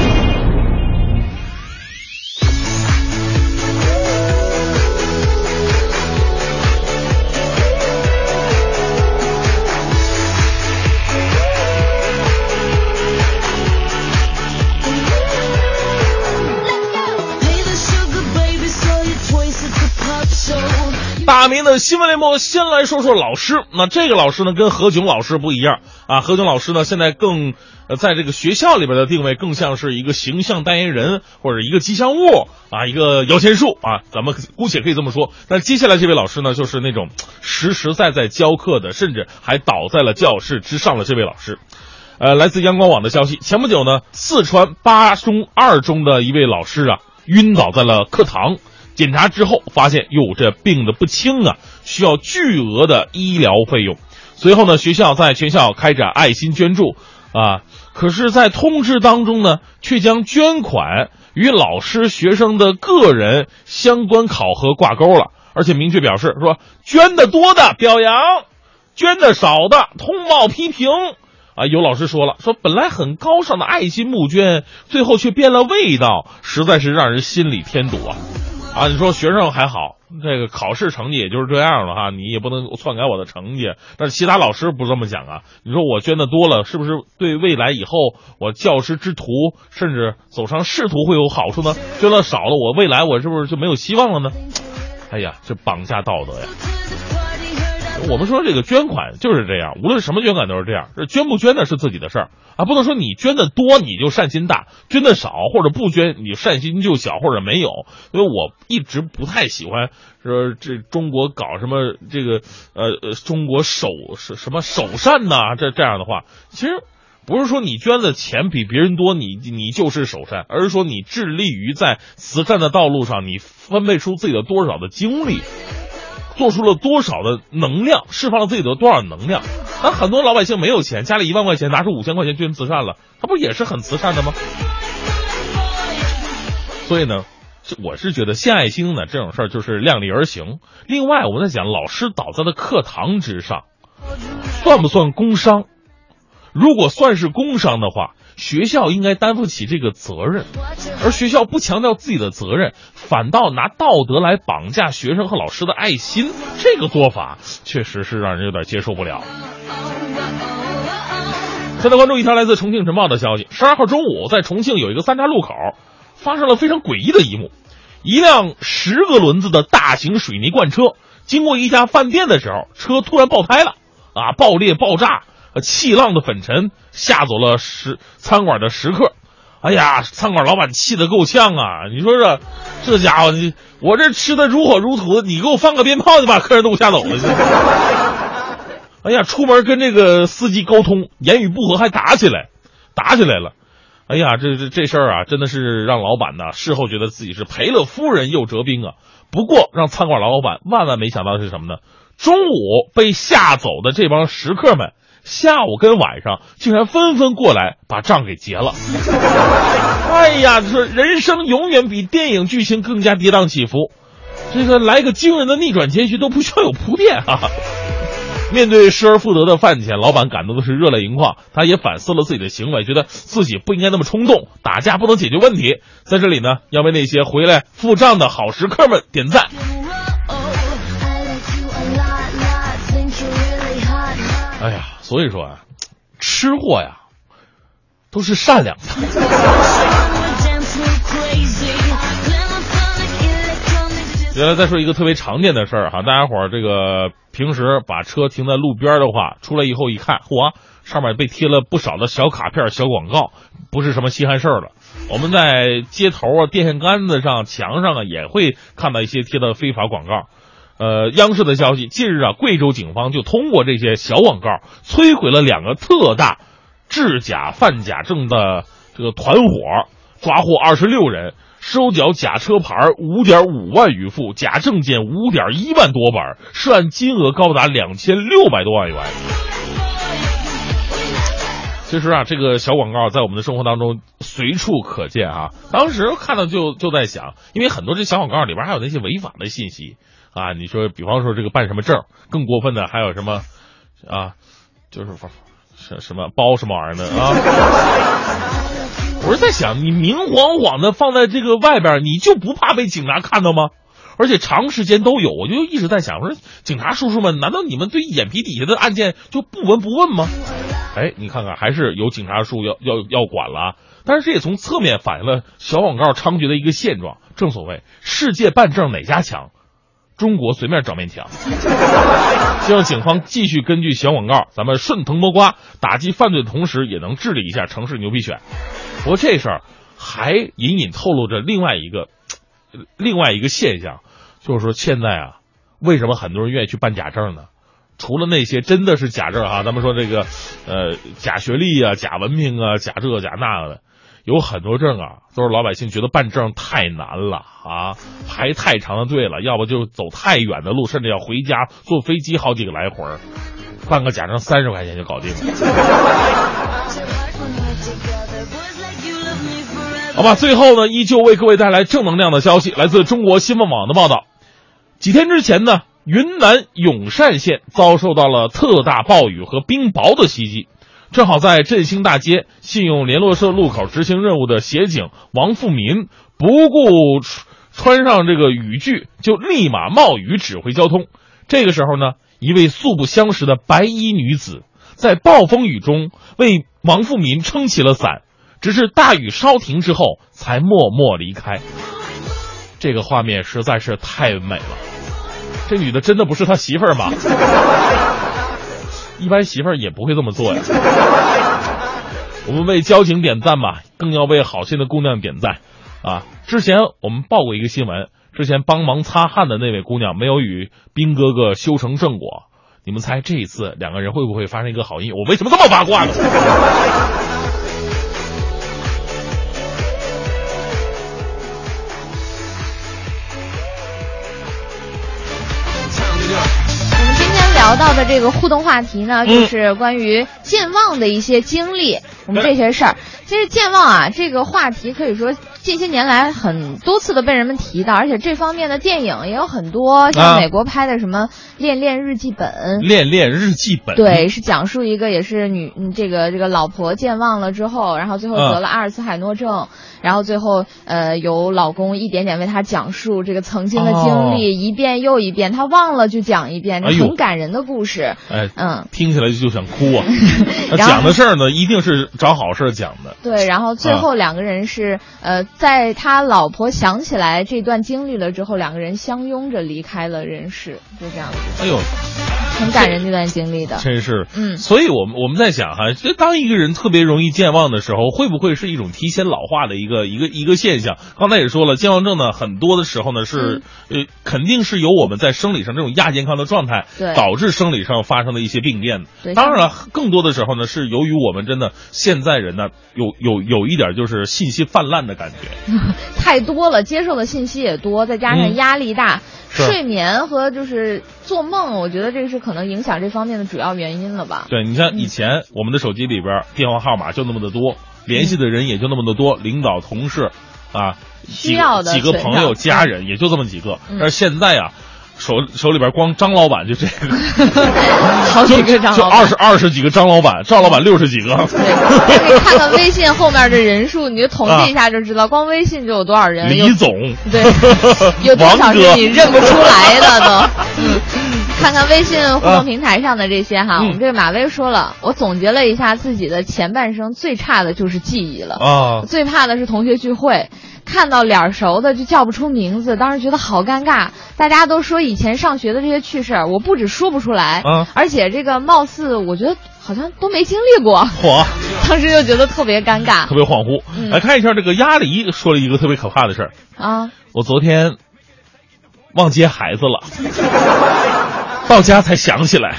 S3: 大明的新闻联播，先来说说老师。那这个老师呢，跟何炅老师不一样啊。何炅老师呢，现在更呃，在这个学校里边的定位更像是一个形象代言人或者一个吉祥物啊，一个摇钱树啊，咱们姑且可以这么说。但接下来这位老师呢，就是那种实实在在教课的，甚至还倒在了教室之上的这位老师。呃，来自阳光网的消息，前不久呢，四川八中二中的一位老师啊，晕倒在了课堂。检查之后发现，哟，这病的不轻啊，需要巨额的医疗费用。随后呢，学校在全校开展爱心捐助啊，可是，在通知当中呢，却将捐款与老师、学生的个人相关考核挂钩了，而且明确表示说，捐的多的表扬，捐的少的通报批评。啊，有老师说了，说本来很高尚的爱心募捐，最后却变了味道，实在是让人心里添堵啊！啊，你说学生还好，这个考试成绩也就是这样了哈，你也不能篡改我的成绩。但是其他老师不这么想啊，你说我捐的多了，是不是对未来以后我教师之途，甚至走上仕途会有好处呢？捐的少了，我未来我是不是就没有希望了呢？哎呀，这绑架道德呀！我们说这个捐款就是这样，无论什么捐款都是这样，这捐不捐的是自己的事儿啊，不能说你捐的多你就善心大，捐的少或者不捐你善心就小或者没有。因为我一直不太喜欢说这中国搞什么这个呃呃中国首是什么首善呐、这这样的话，其实。不是说你捐的钱比别人多，你你就是首善，而是说你致力于在慈善的道路上，你分配出自己的多少的精力，做出了多少的能量，释放了自己的多少能量。那很多老百姓没有钱，家里一万块钱，拿出五千块钱捐慈善了，他不也是很慈善的吗？所以呢，我是觉得献爱心呢这种事儿就是量力而行。另外，我在讲老师倒在了课堂之上，算不算工伤？如果算是工伤的话，学校应该担负起这个责任，而学校不强调自己的责任，反倒拿道德来绑架学生和老师的爱心，这个做法确实是让人有点接受不了。现在关注一条来自重庆晨报的消息：十二号中午，在重庆有一个三岔路口，发生了非常诡异的一幕，一辆十个轮子的大型水泥罐车经过一家饭店的时候，车突然爆胎了，啊，爆裂爆炸。呃，气浪的粉尘吓走了食餐馆的食客，哎呀，餐馆老板气得够呛啊！你说这这家伙，你我这吃的如火如荼，你给我放个鞭炮就把客人都给吓走了。哎呀，出门跟这个司机沟通，言语不合还打起来，打起来了。哎呀，这这这事儿啊，真的是让老板呢事后觉得自己是赔了夫人又折兵啊。不过让餐馆老板万万没想到的是什么呢？中午被吓走的这帮食客们。下午跟晚上竟然纷纷过来把账给结了。哎呀，这人生永远比电影剧情更加跌宕起伏，这个来个惊人的逆转结局都不需要有铺垫啊！面对失而复得的饭钱，老板感动的是热泪盈眶，他也反思了自己的行为，觉得自己不应该那么冲动，打架不能解决问题。在这里呢，要为那些回来付账的好食客们点赞。所以说啊，吃货呀，都是善良的。原来再说一个特别常见的事儿哈，大家伙儿这个平时把车停在路边的话，出来以后一看，嚯，上面被贴了不少的小卡片、小广告，不是什么稀罕事儿了。我们在街头啊、电线杆子上、墙上啊，也会看到一些贴的非法广告。呃，央视的消息，近日啊，贵州警方就通过这些小广告，摧毁了两个特大制假贩假证的这个团伙，抓获二十六人。收缴假车牌五点五万余副，假证件五点一万多本，涉案金额高达两千六百多万元。其实啊，这个小广告在我们的生活当中随处可见啊。当时看到就就在想，因为很多这小广告里边还有那些违法的信息啊。你说，比方说这个办什么证，更过分的还有什么啊，就是什什么包什么玩意儿的啊。我是在想，你明晃晃的放在这个外边，你就不怕被警察看到吗？而且长时间都有，我就一直在想，我说警察叔叔们，难道你们对眼皮底下的案件就不闻不问吗？哎，你看看，还是有警察叔要要要管了。但是这也从侧面反映了小广告猖獗的一个现状。正所谓，世界办证哪家强？中国随便找面强。希望警方继续根据小广告，咱们顺藤摸瓜，打击犯罪的同时，也能治理一下城市牛皮癣。不过这事儿还隐隐透露着另外一个另外一个现象，就是说现在啊，为什么很多人愿意去办假证呢？除了那些真的是假证哈，咱们说这个呃假学历啊、假文凭啊、假这假那的，有很多证啊，都是老百姓觉得办证太难了啊，排太长的队了，要不就走太远的路，甚至要回家坐飞机好几个来回儿，办个假证三十块钱就搞定了。好吧，最后呢，依旧为各位带来正能量的消息，来自中国新闻网的报道。几天之前呢，云南永善县遭受到了特大暴雨和冰雹的袭击，正好在振兴大街信用联络社路口执行任务的协警王富民不顾穿上这个雨具，就立马冒雨指挥交通。这个时候呢，一位素不相识的白衣女子在暴风雨中为王富民撑起了伞。只是大雨稍停之后，才默默离开。这个画面实在是太美了。这女的真的不是他媳妇儿吗？一般媳妇儿也不会这么做呀。我们为交警点赞吧，更要为好心的姑娘点赞啊！之前我们报过一个新闻，之前帮忙擦汗的那位姑娘没有与兵哥哥修成正果。你们猜这一次两个人会不会发生一个好意？我为什么这么八卦呢？
S4: 聊到的这个互动话题呢，就是关于健忘的一些经历。我们这些事儿，其实健忘啊，这个话题可以说近些年来很多次的被人们提到，而且这方面的电影也有很多，像美国拍的什么《恋恋日记本》。
S3: 恋恋日记本。
S4: 对，是讲述一个也是女这个这个老婆健忘了之后，然后最后得了阿尔茨海默症。然后最后，呃，由老公一点点为她讲述这个曾经的经历，一遍又一遍，她忘了就讲一遍，很感人的故事。
S3: 哎，
S4: 嗯，
S3: 听起来就想哭啊！讲的事儿呢，一定是找好事讲的。
S4: 对，然后最后两个人是，呃，在他老婆想起来这段经历了之后，两个人相拥着离开了人世，就这样子。
S3: 哎呦。
S4: 很感人这段经历的，
S3: 真是，
S4: 嗯，
S3: 所以，我们我们在想哈，就当一个人特别容易健忘的时候，会不会是一种提前老化的一个一个一个现象？刚才也说了，健忘症呢，很多的时候呢是，呃，肯定是由我们在生理上这种亚健康的状态，
S4: 对，
S3: 导致生理上发生的一些病变。
S4: 对，
S3: 当然了，更多的时候呢，是由于我们真的现在人呢，有有有一点就是信息泛滥的感觉，
S4: 太多了，接受的信息也多，再加上压力大。睡眠和就是做梦，我觉得这个是可能影响这方面的主要原因了吧？
S3: 对你像以前我们的手机里边电话号码就那么的多，联系的人也就那么的多，领导、同事，啊，
S4: 需要的
S3: 几个朋友、家人也就这么几个。但是现在啊。手手里边光张老板就这个，
S4: 好几个张，
S3: 就二十二十几个张老板，赵老板六十几个。
S4: 对，看看微信后面的人数，你就统计一下就知道，光微信就有多少人。
S3: 李总，
S4: 对，有多少 是你认不出来的都。嗯看看微信互动平台上的这些哈，
S3: 嗯
S4: 我们这个马威说了，我总结了一下自己的前半生，最差的就是记忆了。
S3: 啊，
S4: 最怕的是同学聚会，看到脸儿熟的就叫不出名字，当时觉得好尴尬。大家都说以前上学的这些趣事儿，我不止说不出来，
S3: 嗯
S4: 而且这个貌似我觉得好像都没经历过，
S3: 嚯，
S4: 当时就觉得特别尴尬
S3: 特别恍惚。
S4: 嗯
S3: 来看一下这个鸭梨说了一个特别可怕的事儿，
S4: 啊。
S3: 我昨天忘接孩子了，到家才想起来。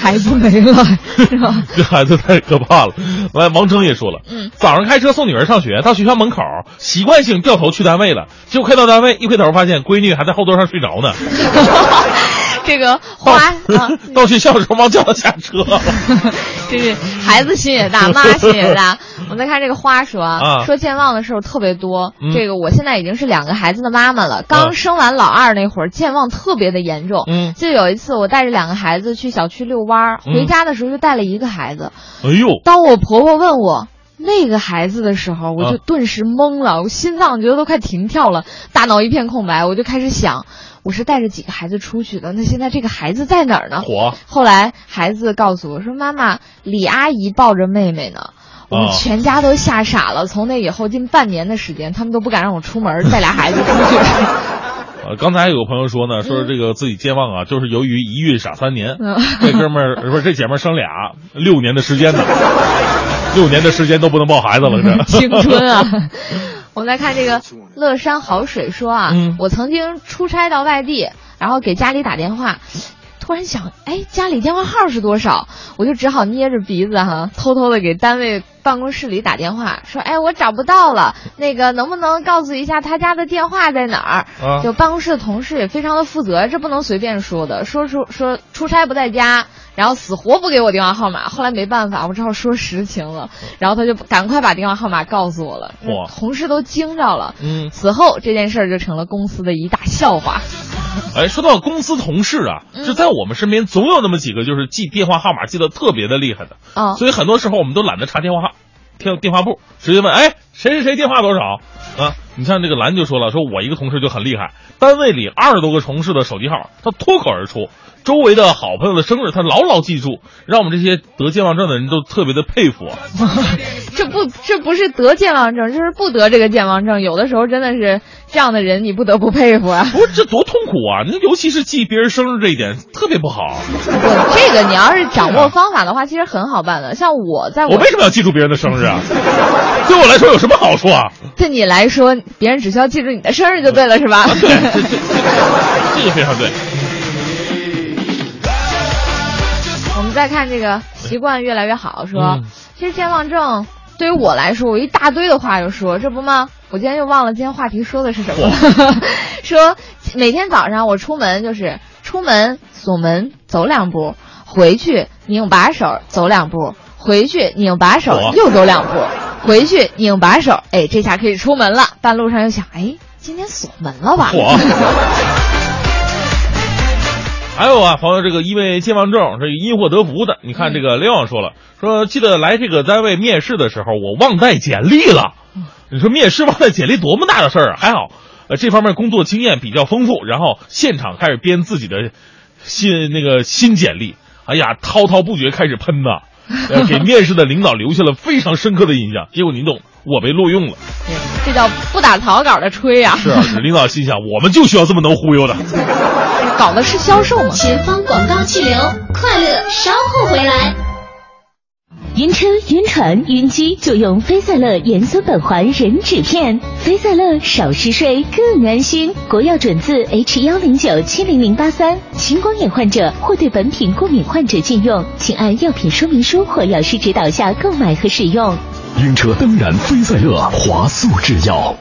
S4: 孩子没了，是吧？
S3: 这孩子太可怕了。完，王铮也说了，
S4: 嗯
S3: 早上开车送女儿上学，到学校门口，习惯性掉头去单位了，结果快到单位，一回头发现闺女还在后座上睡着呢。
S4: 这个花啊，
S3: 到学校的时候忘叫我下车了。
S4: 这是孩子心也大，妈心也大。我们再看这个花说
S3: 啊
S4: 说健忘的事儿特别多。
S3: 嗯
S4: 这个我现在已经是两个孩子的妈妈了，刚生完老二那会儿，健忘特别的严重。
S3: 嗯
S4: 就有一次我带着两个孩子去小区遛弯儿，
S3: 嗯
S4: 回家的时候就带了一个孩子。
S3: 哎呦，
S4: 当我婆婆问我。那个孩子的时候，我就
S3: 啊
S4: 顿时懵了，我心脏觉得都快停跳了，大脑一片空白，我就开始想，我是带着几个孩子出去的，那现在这个孩子在哪儿呢？
S3: 火
S4: 后来孩子告诉我说：“妈妈，李阿姨抱着妹妹呢。”我们
S3: 哦
S4: 全家都吓傻了。从那以后，近半年的时间，他们都不敢让我出门，带俩孩子出去。
S3: 呃，刚才有个朋友说呢，说这个自己健忘啊，就是由于一孕傻三年。
S4: 嗯
S3: 这哥们儿不是这姐们儿生俩，六年的时间呢，六年的时间都不能抱孩子了，这
S4: 青春啊！我们来看这个乐山好水说啊，
S3: 嗯
S4: 我曾经出差到外地，然后给家里打电话，突然想，哎，家里电话号是多少？我就只好捏着鼻子哈，偷偷的给单位办公室里打电话，说，哎，我找不到了，那个能不能告诉一下他家的电话在哪儿？
S3: 啊
S4: 就办公室的同事也非常的负责，这不能随便说的，说出说出差不在家。然后死活不给我电话号码，后来没办法，我只好说实情了。然后他就赶快把电话号码告诉我了，
S3: 嚯
S4: 同事都惊着了。
S3: 嗯，
S4: 此后这件事儿就成了公司的一大笑话。
S3: 哎，说到公司同事啊，
S4: 嗯
S3: 就在我们身边总有那么几个就是记电话号码记得特别的厉害的，
S4: 啊、
S3: 所以很多时候我们都懒得查电话号，电电话簿，直接问，哎，谁谁谁电话多少啊？你像这个兰就说了，说我一个同事就很厉害，单位里二十多个同事的手机号，他脱口而出，周围的好朋友的生日，他牢牢记住，让我们这些得健忘症的人都特别的佩服啊。
S4: 这不这不是得健忘症，这是不得这个健忘症。有的时候真的是这样的人，你不得不佩服啊。
S3: 不是这多痛苦啊！那尤其是记别人生日这一点特别不好。
S4: 不，这个你要是掌握方法的话，其实很好办的。像我在
S3: 我为什么要记住别人的生日啊？对我来说有什么好处啊？
S4: 对你来说，别人只需要记住你的生日就对了，是吧？
S3: 对，这这这个非常对。
S4: 们再看这个习惯越来越好，说、
S3: 嗯
S4: 其实健忘症对于我来说，我一大堆的话就说，这不吗？我今天又忘了今天话题说的是什么了。说每天早上我出门就是出门锁门走两步，回去拧把手走两步，回去拧把手又走两步，回去拧把手，哎，这下可以出门了。半路上又想，哎，今天锁门了吧？
S3: 火。还有啊，朋友，这个因为健忘症，这个因祸得福的。你看这个雷网说了，说记得来这个单位面试的时候，我忘带简历了。你说面试忘带简历多么大的事儿啊？还好，呃，这方面工作经验比较丰富，然后现场开始编自己的新那个新简历。哎呀，滔滔不绝开始喷呐，呃，给面试的领导留下了非常深刻的印象。结果您懂，我被录用了。
S4: 这叫不打草稿的吹呀、
S3: 是啊，领导心想，我们就需要这么能忽悠的。
S4: 搞的是销售吗。
S5: 前方广告气流，快乐稍后回来。
S6: 晕车、晕船、晕机就用菲赛乐盐酸苯环壬酯片，菲赛乐少嗜睡更安心。国药准字 H 幺零九七零零八三，青光眼患者或对本品过敏患者禁用，请按药品说明书或药师指导下购买和使用。
S7: 晕车当然菲赛乐华素制药。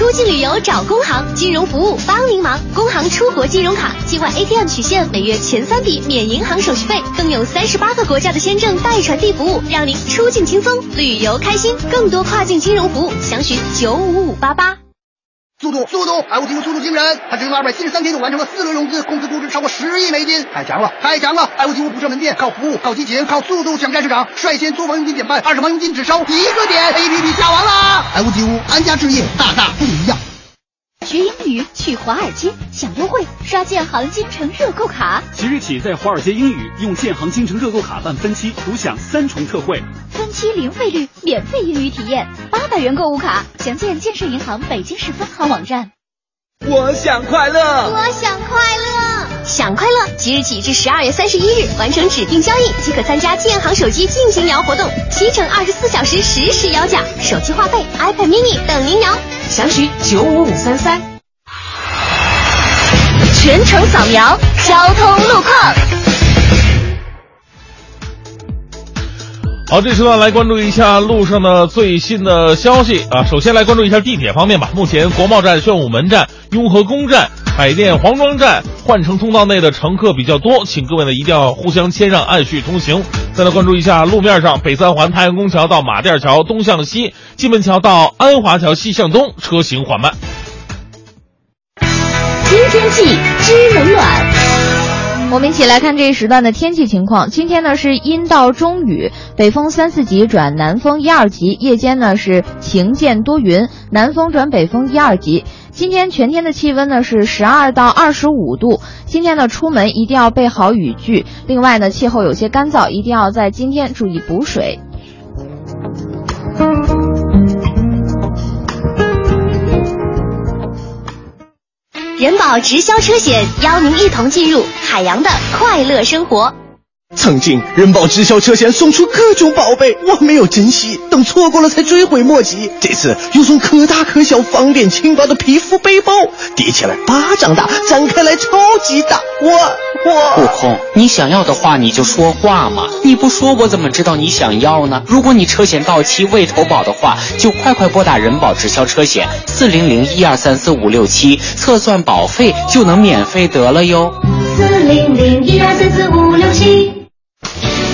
S5: 出境旅游找工行，金融服务帮您忙。工行出国金融卡，境外 ATM 取现每月前三笔免银行手续费，更有三十八个国家的签证代传递服务，让您出境轻松，旅游开心。更多跨境金融服务，详询九五五八八。
S8: 速度，速度！爱屋吉屋速度惊人，他只用二百七十三天就完成了四轮融资，公司估值超过十亿美金，太强了，太强了！爱屋吉屋不设门店，靠服务，靠激情，靠速度抢占市场，率先租房佣金减半，二手房佣金只收一个点，APP 下完啦！爱屋吉屋安家置业，大大不一样。
S5: 学英语去华尔街，享优惠，刷建行京城热购卡，
S9: 即日起在华尔街英语用建行京城热购卡办分期，独享三重特惠。
S5: 分期零费率，免费英语体验，八百元购物卡，详见建设银行北京市分行网站。
S10: 我想快乐，
S5: 我想快乐，想快乐！即日起至十二月三十一日，完成指定交易即可参加建行手机尽情摇活动，七乘二十四小时实时摇奖，手机话费、iPad mini 等您摇。
S11: 详询九五五三三。
S5: 全程扫描交通路况。
S3: 好，这时段来关注一下路上的最新的消息啊。首先来关注一下地铁方面吧。目前国贸站、宣武门站、雍和宫站、海淀黄庄站换乘通道内的乘客比较多，请各位呢一定要互相谦让，按序通行。再来关注一下路面上，北三环太阳宫桥到马甸桥东向西，金门桥到安华桥西向东，车行缓慢。
S6: 知天气知冷暖。
S4: 我们一起来看这一时段的天气情况。今天呢是阴到中雨，北风三四级转南风一二级，夜间呢是晴间多云，南风转北风一二级。今天全天的气温呢是十二到二十五度。今天呢出门一定要备好雨具，另外呢气候有些干燥，一定要在今天注意补水。
S5: 人保直销车险邀您一同进入海洋的快乐生活。
S10: 曾经人保直销车险送出各种宝贝，我没有珍惜，等错过了才追悔莫及。这次又送可大可小、方便轻薄的皮肤背包，叠起来巴掌大，展开来超级大。我我
S12: 悟空，你想要的话你就说话嘛，你不说我怎么知道你想要呢？如果你车险到期未投保的话，就快快拨打人保直销车险四零零一二三四五六七，测算保费就能免费得了哟。
S6: 四零零一二三四五六七。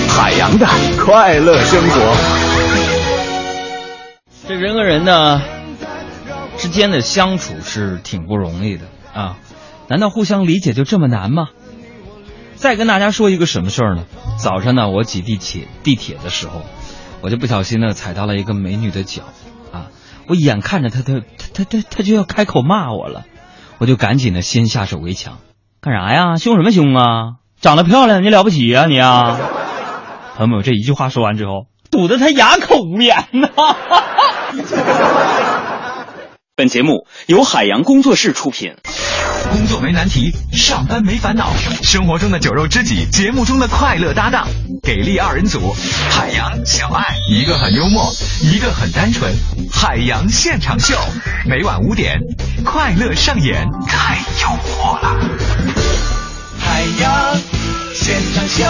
S7: 海洋的快乐生活。
S13: 这人和人呢之间的相处是挺不容易的啊，难道互相理解就这么难吗？再跟大家说一个什么事儿呢？早上呢，我挤地铁地铁的时候，我就不小心呢踩到了一个美女的脚啊，我眼看着她她她她她就要开口骂我了，我就赶紧的先下手为强，干啥呀？凶什么凶啊？长得漂亮你了不起呀、你啊？朋友们，这一句话说完之后，堵得他哑口无言呐。
S14: 本节目由海洋工作室出品。
S7: 工作没难题，上班没烦恼，生活中的酒肉知己，节目中的快乐搭档，给力二人组，海洋小爱，一个很幽默，一个很单纯，海洋现场秀，每晚五点，快乐上演，太幽默了。
S2: 海洋现场秀。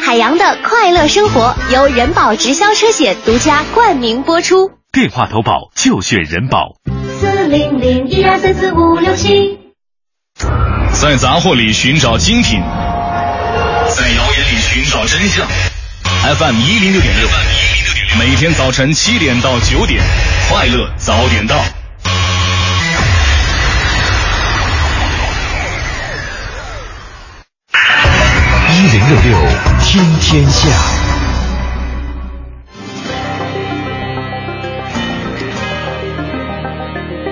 S5: 海洋的快乐生活由人保直销车险独家冠名播出。
S7: 电话投保就选人保。
S6: 四零零一二三四五六七。
S1: 在杂货里寻找精品，在谣言里寻找真相。FM 一零六点六，每天早晨七点到九点，快乐早点到。
S7: 一零六六听天下。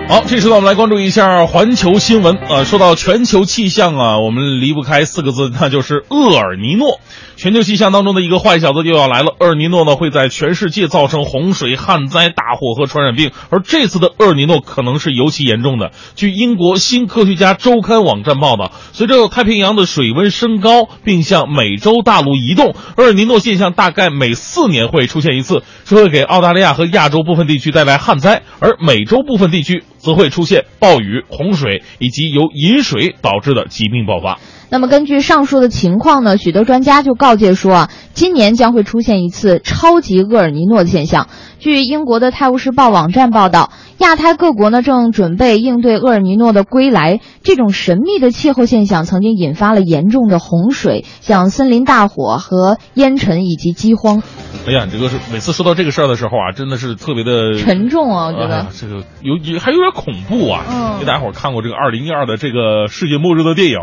S3: 好，这时段我们来关注一下环球新闻。呃，说到全球气象啊，我们离不开四个字，那就是厄尔尼诺。全球气象当中的一个坏小子就要来了。厄尔尼诺呢会在全世界造成洪水、旱灾、大火和传染病，而这次的厄尔尼诺可能是尤其严重的。据英国《新科学家周刊》网站报道，随着太平洋的水温升高并向美洲大陆移动，厄尔尼诺现象大概每四年会出现一次，这会给澳大利亚和亚洲部分地区带来旱灾，而美洲部分地区则会出现暴雨、洪水以及由饮水导致的疾病爆发。
S4: 那么根据上述的情况呢，许多专家就告诫说啊，今年将会出现一次超级厄尔尼诺的现象。据英国的《泰晤士报》网站报道，亚太各国呢正准备应对厄尔尼诺的归来。这种神秘的气候现象曾经引发了严重的洪水，像森林大火和烟尘以及饥荒。
S3: 哎呀，你这个是每次说到这个事儿的时候啊，真的是特别的
S4: 沉重啊，我觉得、
S3: 哎这个有有还有点恐怖啊。
S4: 嗯
S3: 给大家伙看过这个二零一二的这个世界末日的电影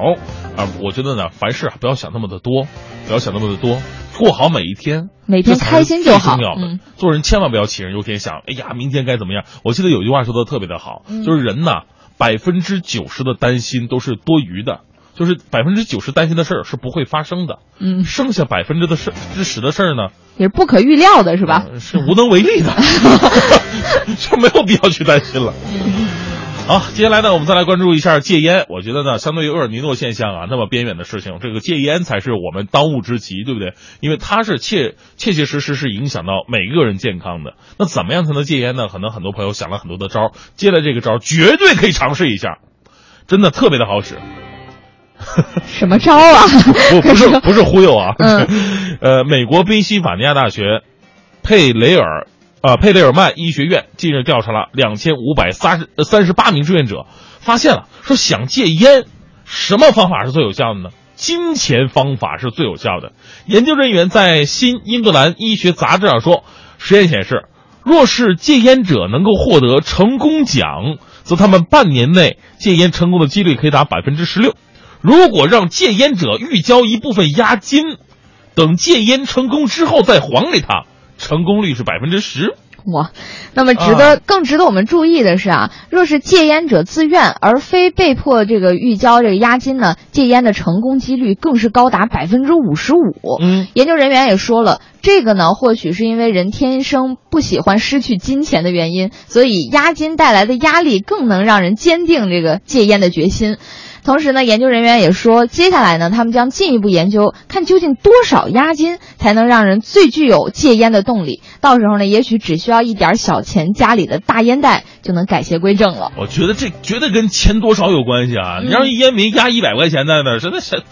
S3: 啊，我觉得呢，凡事啊不要想那么的多，不要想那么的多，过好每一天。
S4: 每天开心就好
S3: 重要的。
S4: 嗯
S3: 做人千万不要杞人忧天，想，哎呀，明天该怎么样？我记得有句话说的特别的好，
S4: 嗯
S3: 就是人呐，百分之九十的担心都是多余的，就是百分之九十担心的事儿是不会发生的，
S4: 嗯，
S3: 剩下百分之的事之十的事儿呢，
S4: 也是不可预料的，是吧？
S3: 是无能为力的，就没有必要去担心了。好，接下来呢，我们再来关注一下戒烟。我觉得呢，相对于厄尔尼诺现象啊那么边远的事情，这个戒烟才是我们当务之急，对不对？因为它是切切切实实是影响到每个人健康的。那怎么样才能戒烟呢？可能很多朋友想了很多的招，接下来这个招绝对可以尝试一下，真的特别的好使。
S4: 什么招啊？
S3: 不不是不是忽悠啊，
S4: 嗯
S3: 呃，美国宾夕法尼亚大学佩雷尔啊佩雷尔曼医学院近日调查了两千五百三十三十八名志愿者，发现了说想戒烟，什么方法是最有效的呢？金钱方法是最有效的。研究人员在《新英格兰医学杂志》上说，实验显示，若是戒烟者能够获得成功奖，则他们半年内戒烟成功的几率可以达百分之十六。如果让戒烟者预交一部分押金，等戒烟成功之后再还给他，成功率是百分之十。
S4: 哇，那么值得、更值得我们注意的是啊，若是戒烟者自愿而非被迫这个预交这个押金呢，戒烟的成功几率更是高达百分之五十五。
S3: 嗯，
S4: 研究人员也说了，这个呢或许是因为人天生不喜欢失去金钱的原因，所以押金带来的压力更能让人坚定这个戒烟的决心。同时呢，研究人员也说，接下来呢，他们将进一步研究，看究竟多少押金才能让人最具有戒烟的动力。到时候呢，也许只需要一点小钱，家里的大烟袋就能改邪归正了。
S3: 我觉得这绝对跟钱多少有关系啊！你让一烟民压一百块钱在那儿，真的是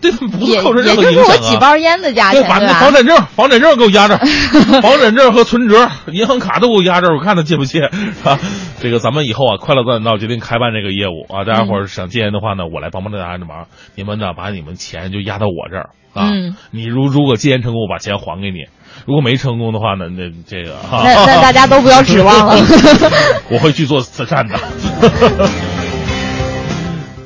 S3: 对他们不
S4: 是
S3: 构成任何
S4: 也就是
S3: 影响啊。
S4: 我几包烟的价
S3: 对，
S4: 钱，
S3: 把那？房产证、房产证给我压这儿，房产证和存折、银行卡都给我压这儿，我看他借不借啊？这个咱们以后啊，快乐早点到决定开办这个业务啊，大家伙儿想戒烟的话呢，我来帮帮大家的忙，你们呢把你们钱就压到我这儿啊。
S4: 嗯
S3: 你如如果戒烟成功，我把钱还给你；如果没成功的话呢，那这个哈，
S4: 那那大家都不要指望了。
S3: 我会去做慈善的。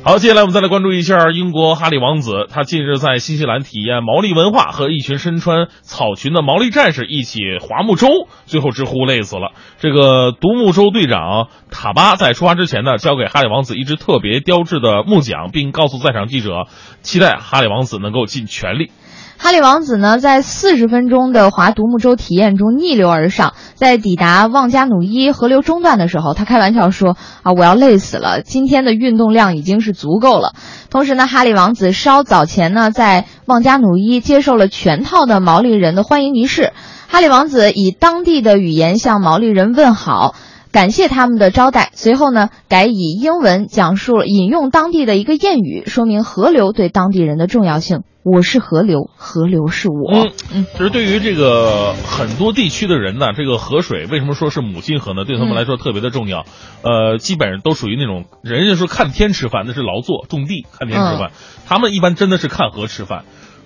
S3: 好，接下来我们再来关注一下英国哈利王子，他近日在新西兰体验毛利文化，和一群身穿草裙的毛利战士一起划木舟，最后直呼累死了。这个独木舟队长塔巴在出发之前呢，交给哈利王子一只特别雕制的木桨，并告诉在场记者，期待哈利王子能够尽全力。
S4: 哈利王子呢，在四十分钟的划独木舟体验中逆流而上，在抵达旺加努伊河流中段的时候，他开玩笑说：“啊，我要累死了，今天的运动量已经是足够了。”同时呢，哈利王子稍早前呢，在旺加努伊接受了全套的毛利人的欢迎仪式。哈利王子以当地的语言向毛利人问好。感谢他们的招待，随后呢，改以英文讲述了引用当地的一个谚语，说明河流对当地人的重要性。我是河流，河流是我。
S3: 嗯，其实对于这个很多地区的人呢，这个河水为什么说是母亲河呢？对他们来说特别的重要。呃，基本上都属于那种人家说看天吃饭，那是劳作种地看天吃饭，他们一般真的是看河吃饭。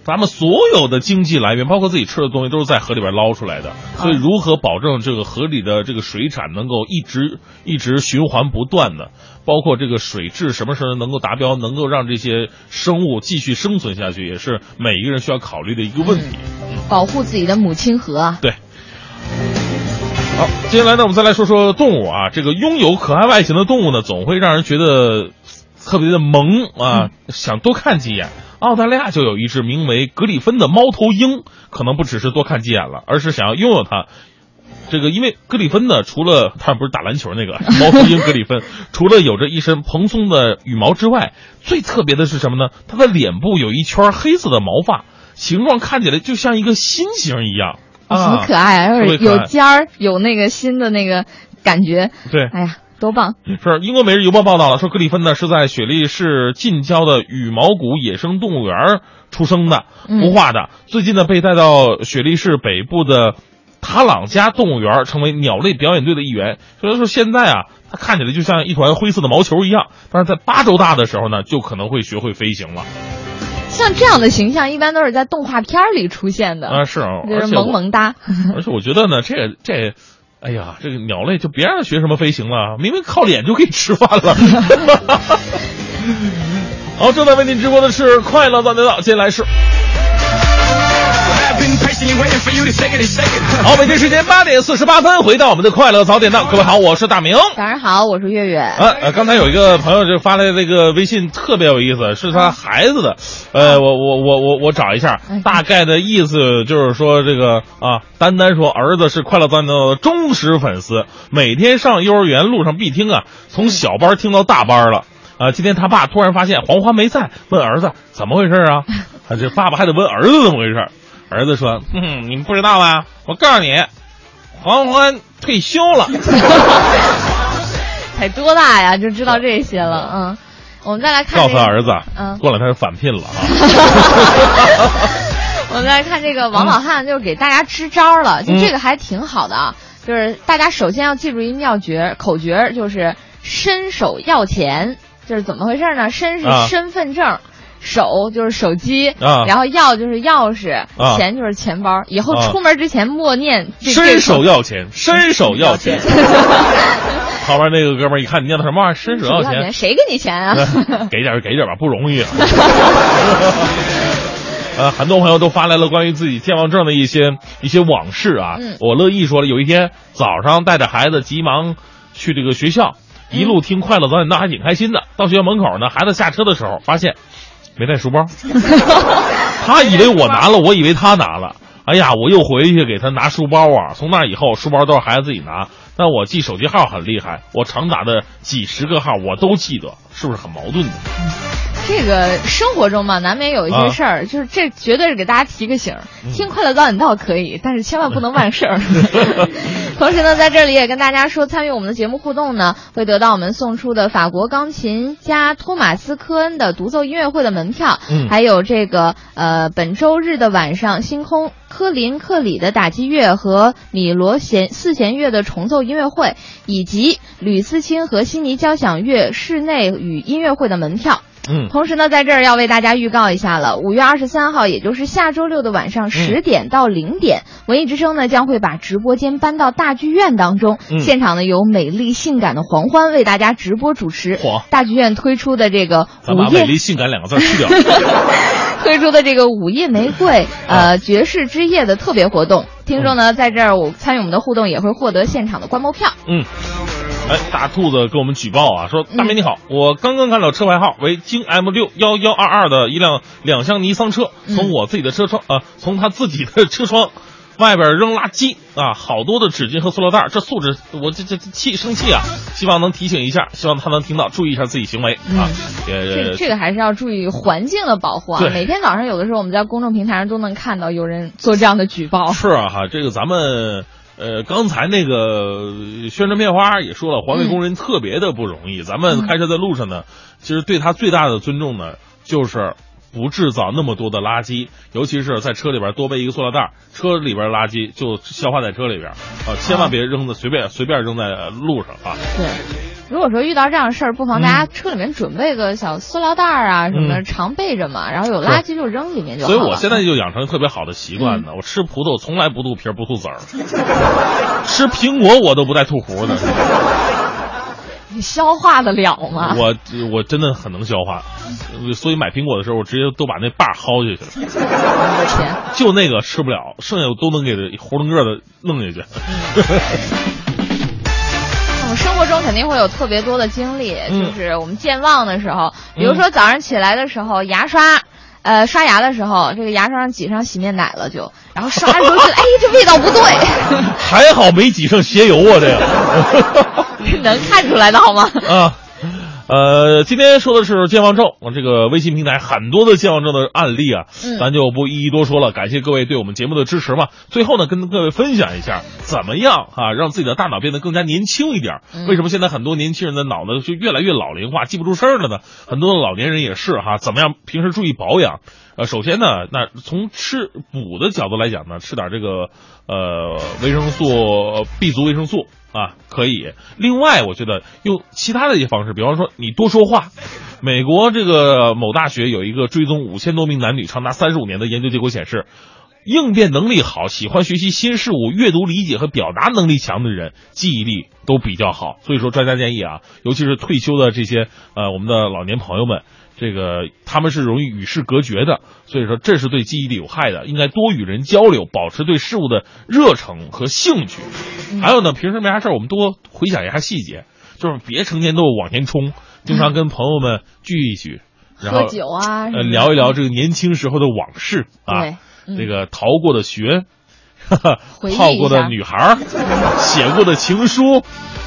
S3: 咱们所有的经济来源，包括自己吃的东西，都是在河里边捞出来的。所以，如何保证这个河里的这个水产能够一直一直循环不断的，包括这个水质什么时候能够达标，能够让这些生物继续生存下去，也是每一个人需要考虑的一个问题。
S4: 保护自己的母亲河啊。
S3: 对。好，接下来呢，我们再来说说动物啊。这个拥有可爱外形的动物呢，总会让人觉得特别的萌啊，想多看几眼。澳大利亚就有一只名为格里芬的猫头鹰，可能不只是多看几眼了，而是想要拥有它。这个因为格里芬呢，除了它不是打篮球那个 猫头鹰格里芬，除了有着一身蓬松的羽毛之外，最特别的是什么呢？它的脸部有一圈黑色的毛发，形状看起来就像一个心形一样。
S4: 啊很可爱，有尖儿，有那个心的那个感觉。
S3: 对，
S4: 哎呀，多棒！
S3: 是英国《每日邮报》报道了，说格里芬呢是在雪梨市近郊的羽毛谷野生动物园出生的，孵化的。最近呢被带到雪梨市北部的塔朗加动物园，成为鸟类表演队的一员。所以说现在啊，它看起来就像一团灰色的毛球一样，但是在八周大的时候呢，就可能会学会飞行了。
S4: 像这样的形象，一般都是在动画片里出现的
S3: 啊，是啊，
S4: 就是萌萌哒。
S3: 而且我觉得呢，这个这，哎呀，这个鸟类就别让它学什么飞行了，明明靠脸就可以吃饭了。好，正在为您直播的是快乐大得到，接下来是。好，北京时间八点四十八分，回到我们的快乐早点档。各位好，我是大明。
S4: 早上好，我是月月。
S3: 呃呃，刚才有一个朋友就发来这个微信，特别有意思，是他孩子的。呃，我我我我我找一下，大概的意思就是说这个啊，丹丹说儿子是快乐早点档的忠实粉丝，每天上幼儿园路上必听啊，从小班听到大班了。啊，今天他爸突然发现黄花没在，问儿子怎么回事啊？啊，这爸爸还得问儿子怎么回事。儿子说：“嗯，你们不知道吧？我告诉你，黄欢退休了。
S4: 才多大呀，就知道这些了。嗯，我们再来看、
S3: 告
S4: 这个。
S3: 诉儿子，
S4: 嗯
S3: 过两天就返聘了啊。
S4: 我们来看这个王老汉，就是给大家支招了，就这个还挺好的啊。就是大家首先要记住一妙诀口诀，就是伸手要钱，就是怎么回事呢？伸是
S3: 啊
S4: 身份证。手就是手机，
S3: 啊
S4: 然后钥就是钥匙，
S3: 啊
S4: 钱就是钱包。以后
S3: 啊
S4: 出门之前默念这
S3: 伸手要钱，伸手要钱。旁边那个哥们儿一看你念的什么玩意儿，伸手要钱，
S4: 谁给你钱啊？
S3: 给点就给点吧，不容易啊。呃，很多朋友都发来了关于自己健忘症的一些一些往事啊。
S4: 嗯
S3: 我乐意说了，有一天早上带着孩子急忙去这个学校，一路听快乐早点到还挺开心的。到学校门口呢，孩子下车的时候发现没带书包，他以为我拿了，我以为他拿了。哎呀，我又回去给他拿书包啊！从那以后，书包都是孩子自己拿。但我记手机号很厉害，我常打的几十个号我都记得，是不是很矛盾呢？
S4: 这个生活中嘛，难免有一些事儿，就是这绝对是给大家提个醒儿。听快乐早点到可以，但是千万不能忘事儿。同时呢，在这里也跟大家说，参与我们的节目互动呢，会得到我们送出的法国钢琴家托马斯科恩的独奏音乐会的门票，
S15: 嗯
S4: 还有这个呃本周日的晚上，星空科林克里的打击乐和米罗弦四弦乐的重奏音乐会，以及吕思清和悉尼交响乐室内与音乐会的门票。
S3: 嗯。
S4: 同时呢，在这儿要为大家预告一下了，五月二十三号，也就是下周六的晚上十点到零点，文艺之声呢将会把直播间搬到大剧院当中，
S3: 嗯。
S4: 现场呢有美丽性感的黄欢为大家直播主持
S3: 嚯。
S4: 大剧院推出的这个午夜
S3: 把美丽性感两个字去掉。
S4: 推出的这个午夜玫瑰呃爵士之夜的特别活动，听众呢在这儿我参与我们的互动也会获得现场的观摩票。
S3: 嗯，哎，大兔子给我们举报啊，说大明你好，我刚刚看到车牌号为京 M 六幺幺二二的一辆两厢尼桑车，从我自己的车窗啊、从他自己的车窗。外边扔垃圾啊，好多的纸巾和塑料袋，这素质我这这这气生气啊！希望能提醒一下，希望他能听到，注意一下自己行为啊。也
S4: 这这个还是要注意环境的保护啊！每天早上有的时候我们在公众平台上都能看到有人做这样的举报。
S3: 是啊哈，这个咱们呃刚才那个宣传片花也说了，环卫工人特别的不容易。咱们开车在路上呢，其实对他最大的尊重呢，就是。不制造那么多的垃圾，尤其是在车里边多备一个塑料袋，车里边垃圾就消化在车里边，啊，千万别扔的随便随便扔在呃路上啊。
S4: 对，如果说遇到这样的事儿，不妨大家车里面准备个小塑料袋儿啊什么的，
S3: 嗯
S4: 常备着嘛。然后有垃圾就扔里面就好了。
S3: 所以我现在就养成特别好的习惯呢，我吃葡萄从来不吐皮儿不吐籽儿，吃苹果我都不带吐核的。
S4: 你消化得了吗？
S3: 我我真的很能消化，呃所以买苹果的时候，我直接都把那把薅下去了。
S4: 我的天！
S3: 就那个吃不了，剩下我都能给它囫囵个的弄下去。
S4: 生活中肯定会有特别多的经历，
S3: 嗯
S4: 就是我们健忘的时候，比如说早上起来的时候，牙刷。呃，刷牙的时候，这个牙刷上挤上洗面奶了就，然后刷的时候觉得，哎，这味道不对，
S3: 还好没挤上鞋油啊，这个。
S4: 能看出来的好吗？
S3: 啊，呃，今天说的是健忘症，我这个微信平台很多的健忘症的案例啊，
S4: 嗯
S3: 咱就不一一多说了。感谢各位对我们节目的支持嘛。最后呢，跟各位分享一下，怎么样啊，让自己的大脑变得更加年轻一点。
S4: 嗯
S3: 为什么现在很多年轻人的脑子就越来越老龄化，记不住事儿了呢？很多的老年人也是哈，怎么样平时注意保养？呃，首先呢，那从吃补的角度来讲呢，吃点这个呃维生素 B 族维生素啊可以。另外，我觉得用其他的一些方式，比方说你多说话。美国这个某大学有一个追踪五千多名男女长达三十五年的研究结果显示。应变能力好、喜欢学习新事物、阅读理解和表达能力强的人，记忆力都比较好。所以说，专家建议啊，尤其是退休的这些呃我们的老年朋友们，这个他们是容易与世隔绝的，所以说这是对记忆力有害的，应该多与人交流，保持对事物的热诚和兴趣。还有呢，平时没啥事儿我们多回想一下细节，就是别成天都往前冲，经常跟朋友们聚一聚。然后
S4: 喝酒啊
S3: 呃，聊一聊这个年轻时候的往事啊这个逃过的学，泡过的女孩儿，写过的情书，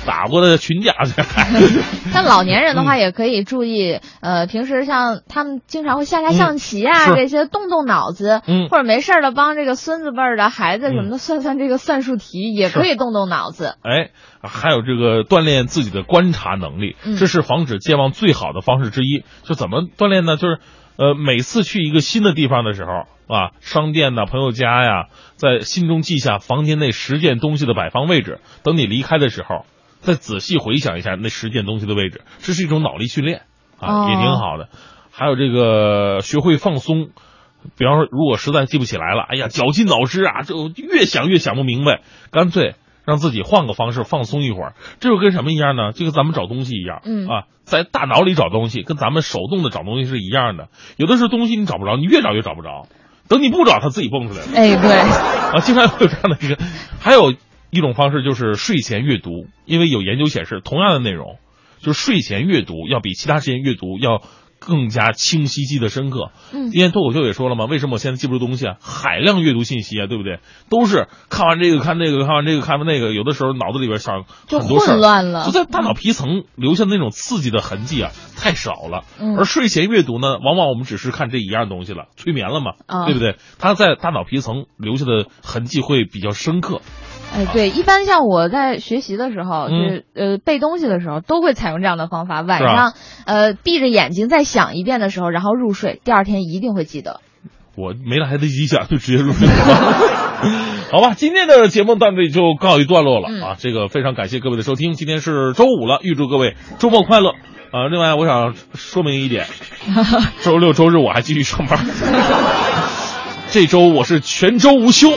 S3: 打过的群架，
S4: 像老年人的话，也可以注意，呃，平时像他们经常会下下象棋啊，
S3: 是。
S4: 这些动动脑子，
S3: 嗯。
S4: 或者没事儿了帮这个孙子辈儿的孩子什么的算算这个算术题，也可以动动脑子。
S3: 哎，还有这个锻炼自己的观察能力，
S4: 嗯。
S3: 这是防止健忘最好的方式之一。就怎么锻炼呢？就是呃，每次去一个新的地方的时候啊，商店呐、朋友家呀，在心中记下房间内十件东西的摆放位置，等你离开的时候，再仔细回想一下那十件东西的位置，这是一种脑力训练啊，
S4: 哦
S3: 也挺好的。还有这个学会放松。比方说，如果实在记不起来了，哎呀，绞尽脑汁啊，就越想越想不明白，干脆让自己换个方式放松一会儿。这就跟什么一样呢？就跟咱们找东西一样，
S4: 嗯
S3: 啊，在大脑里找东西，跟咱们手动的找东西是一样的。有的时候东西你找不着，你越找越找不着，等你不找，它自己蹦出来了。
S4: 哎，对，
S3: 啊，经常会有这样的一个。还有一种方式就是睡前阅读，因为有研究显示，同样的内容，就是睡前阅读要比其他时间阅读要更加清晰、记得深刻。
S4: 嗯
S3: 今天脱口秀也说了嘛，为什么我现在记不住东西啊？海量阅读信息啊，对不对？都是看完这个看那个，看完这个看完那个，有的时候脑子里边想
S4: 就
S3: 很多事儿
S4: 混乱了
S3: 就在大脑皮层留下的那种刺激的痕迹啊，太少了。
S4: 嗯
S3: 而睡前阅读呢，往往我们只是看这一样东西了，催眠了嘛，
S4: 啊
S3: 对不对？它在大脑皮层留下的痕迹会比较深刻。
S4: 哎，对，一般像我在学习的时候，
S3: 嗯
S4: 就是呃背东西的时候，都会采用这样的方法。晚上呃闭着眼睛再想一遍的时候，然后入睡，第二天一定会记得。
S3: 我没来得及想就直接入睡了。好吧，今天的节目到这里就告一段落了、
S4: 嗯
S3: 啊！这个非常感谢各位的收听，今天是周五了，预祝各位周末快乐啊！另外，我想说明一点，周六周日我还继续上班，这周我是全周无休，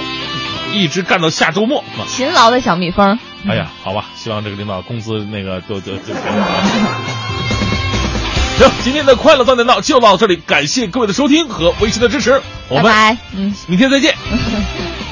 S3: 一直干到下周末啊！
S4: 勤劳的小蜜蜂。
S3: 哎呀，好吧，希望这个领导工资那个都都都。行，今天的快乐早点到就到这里，感谢各位的收听和微信的支持，我们
S4: 拜拜，嗯。
S3: 明天再见。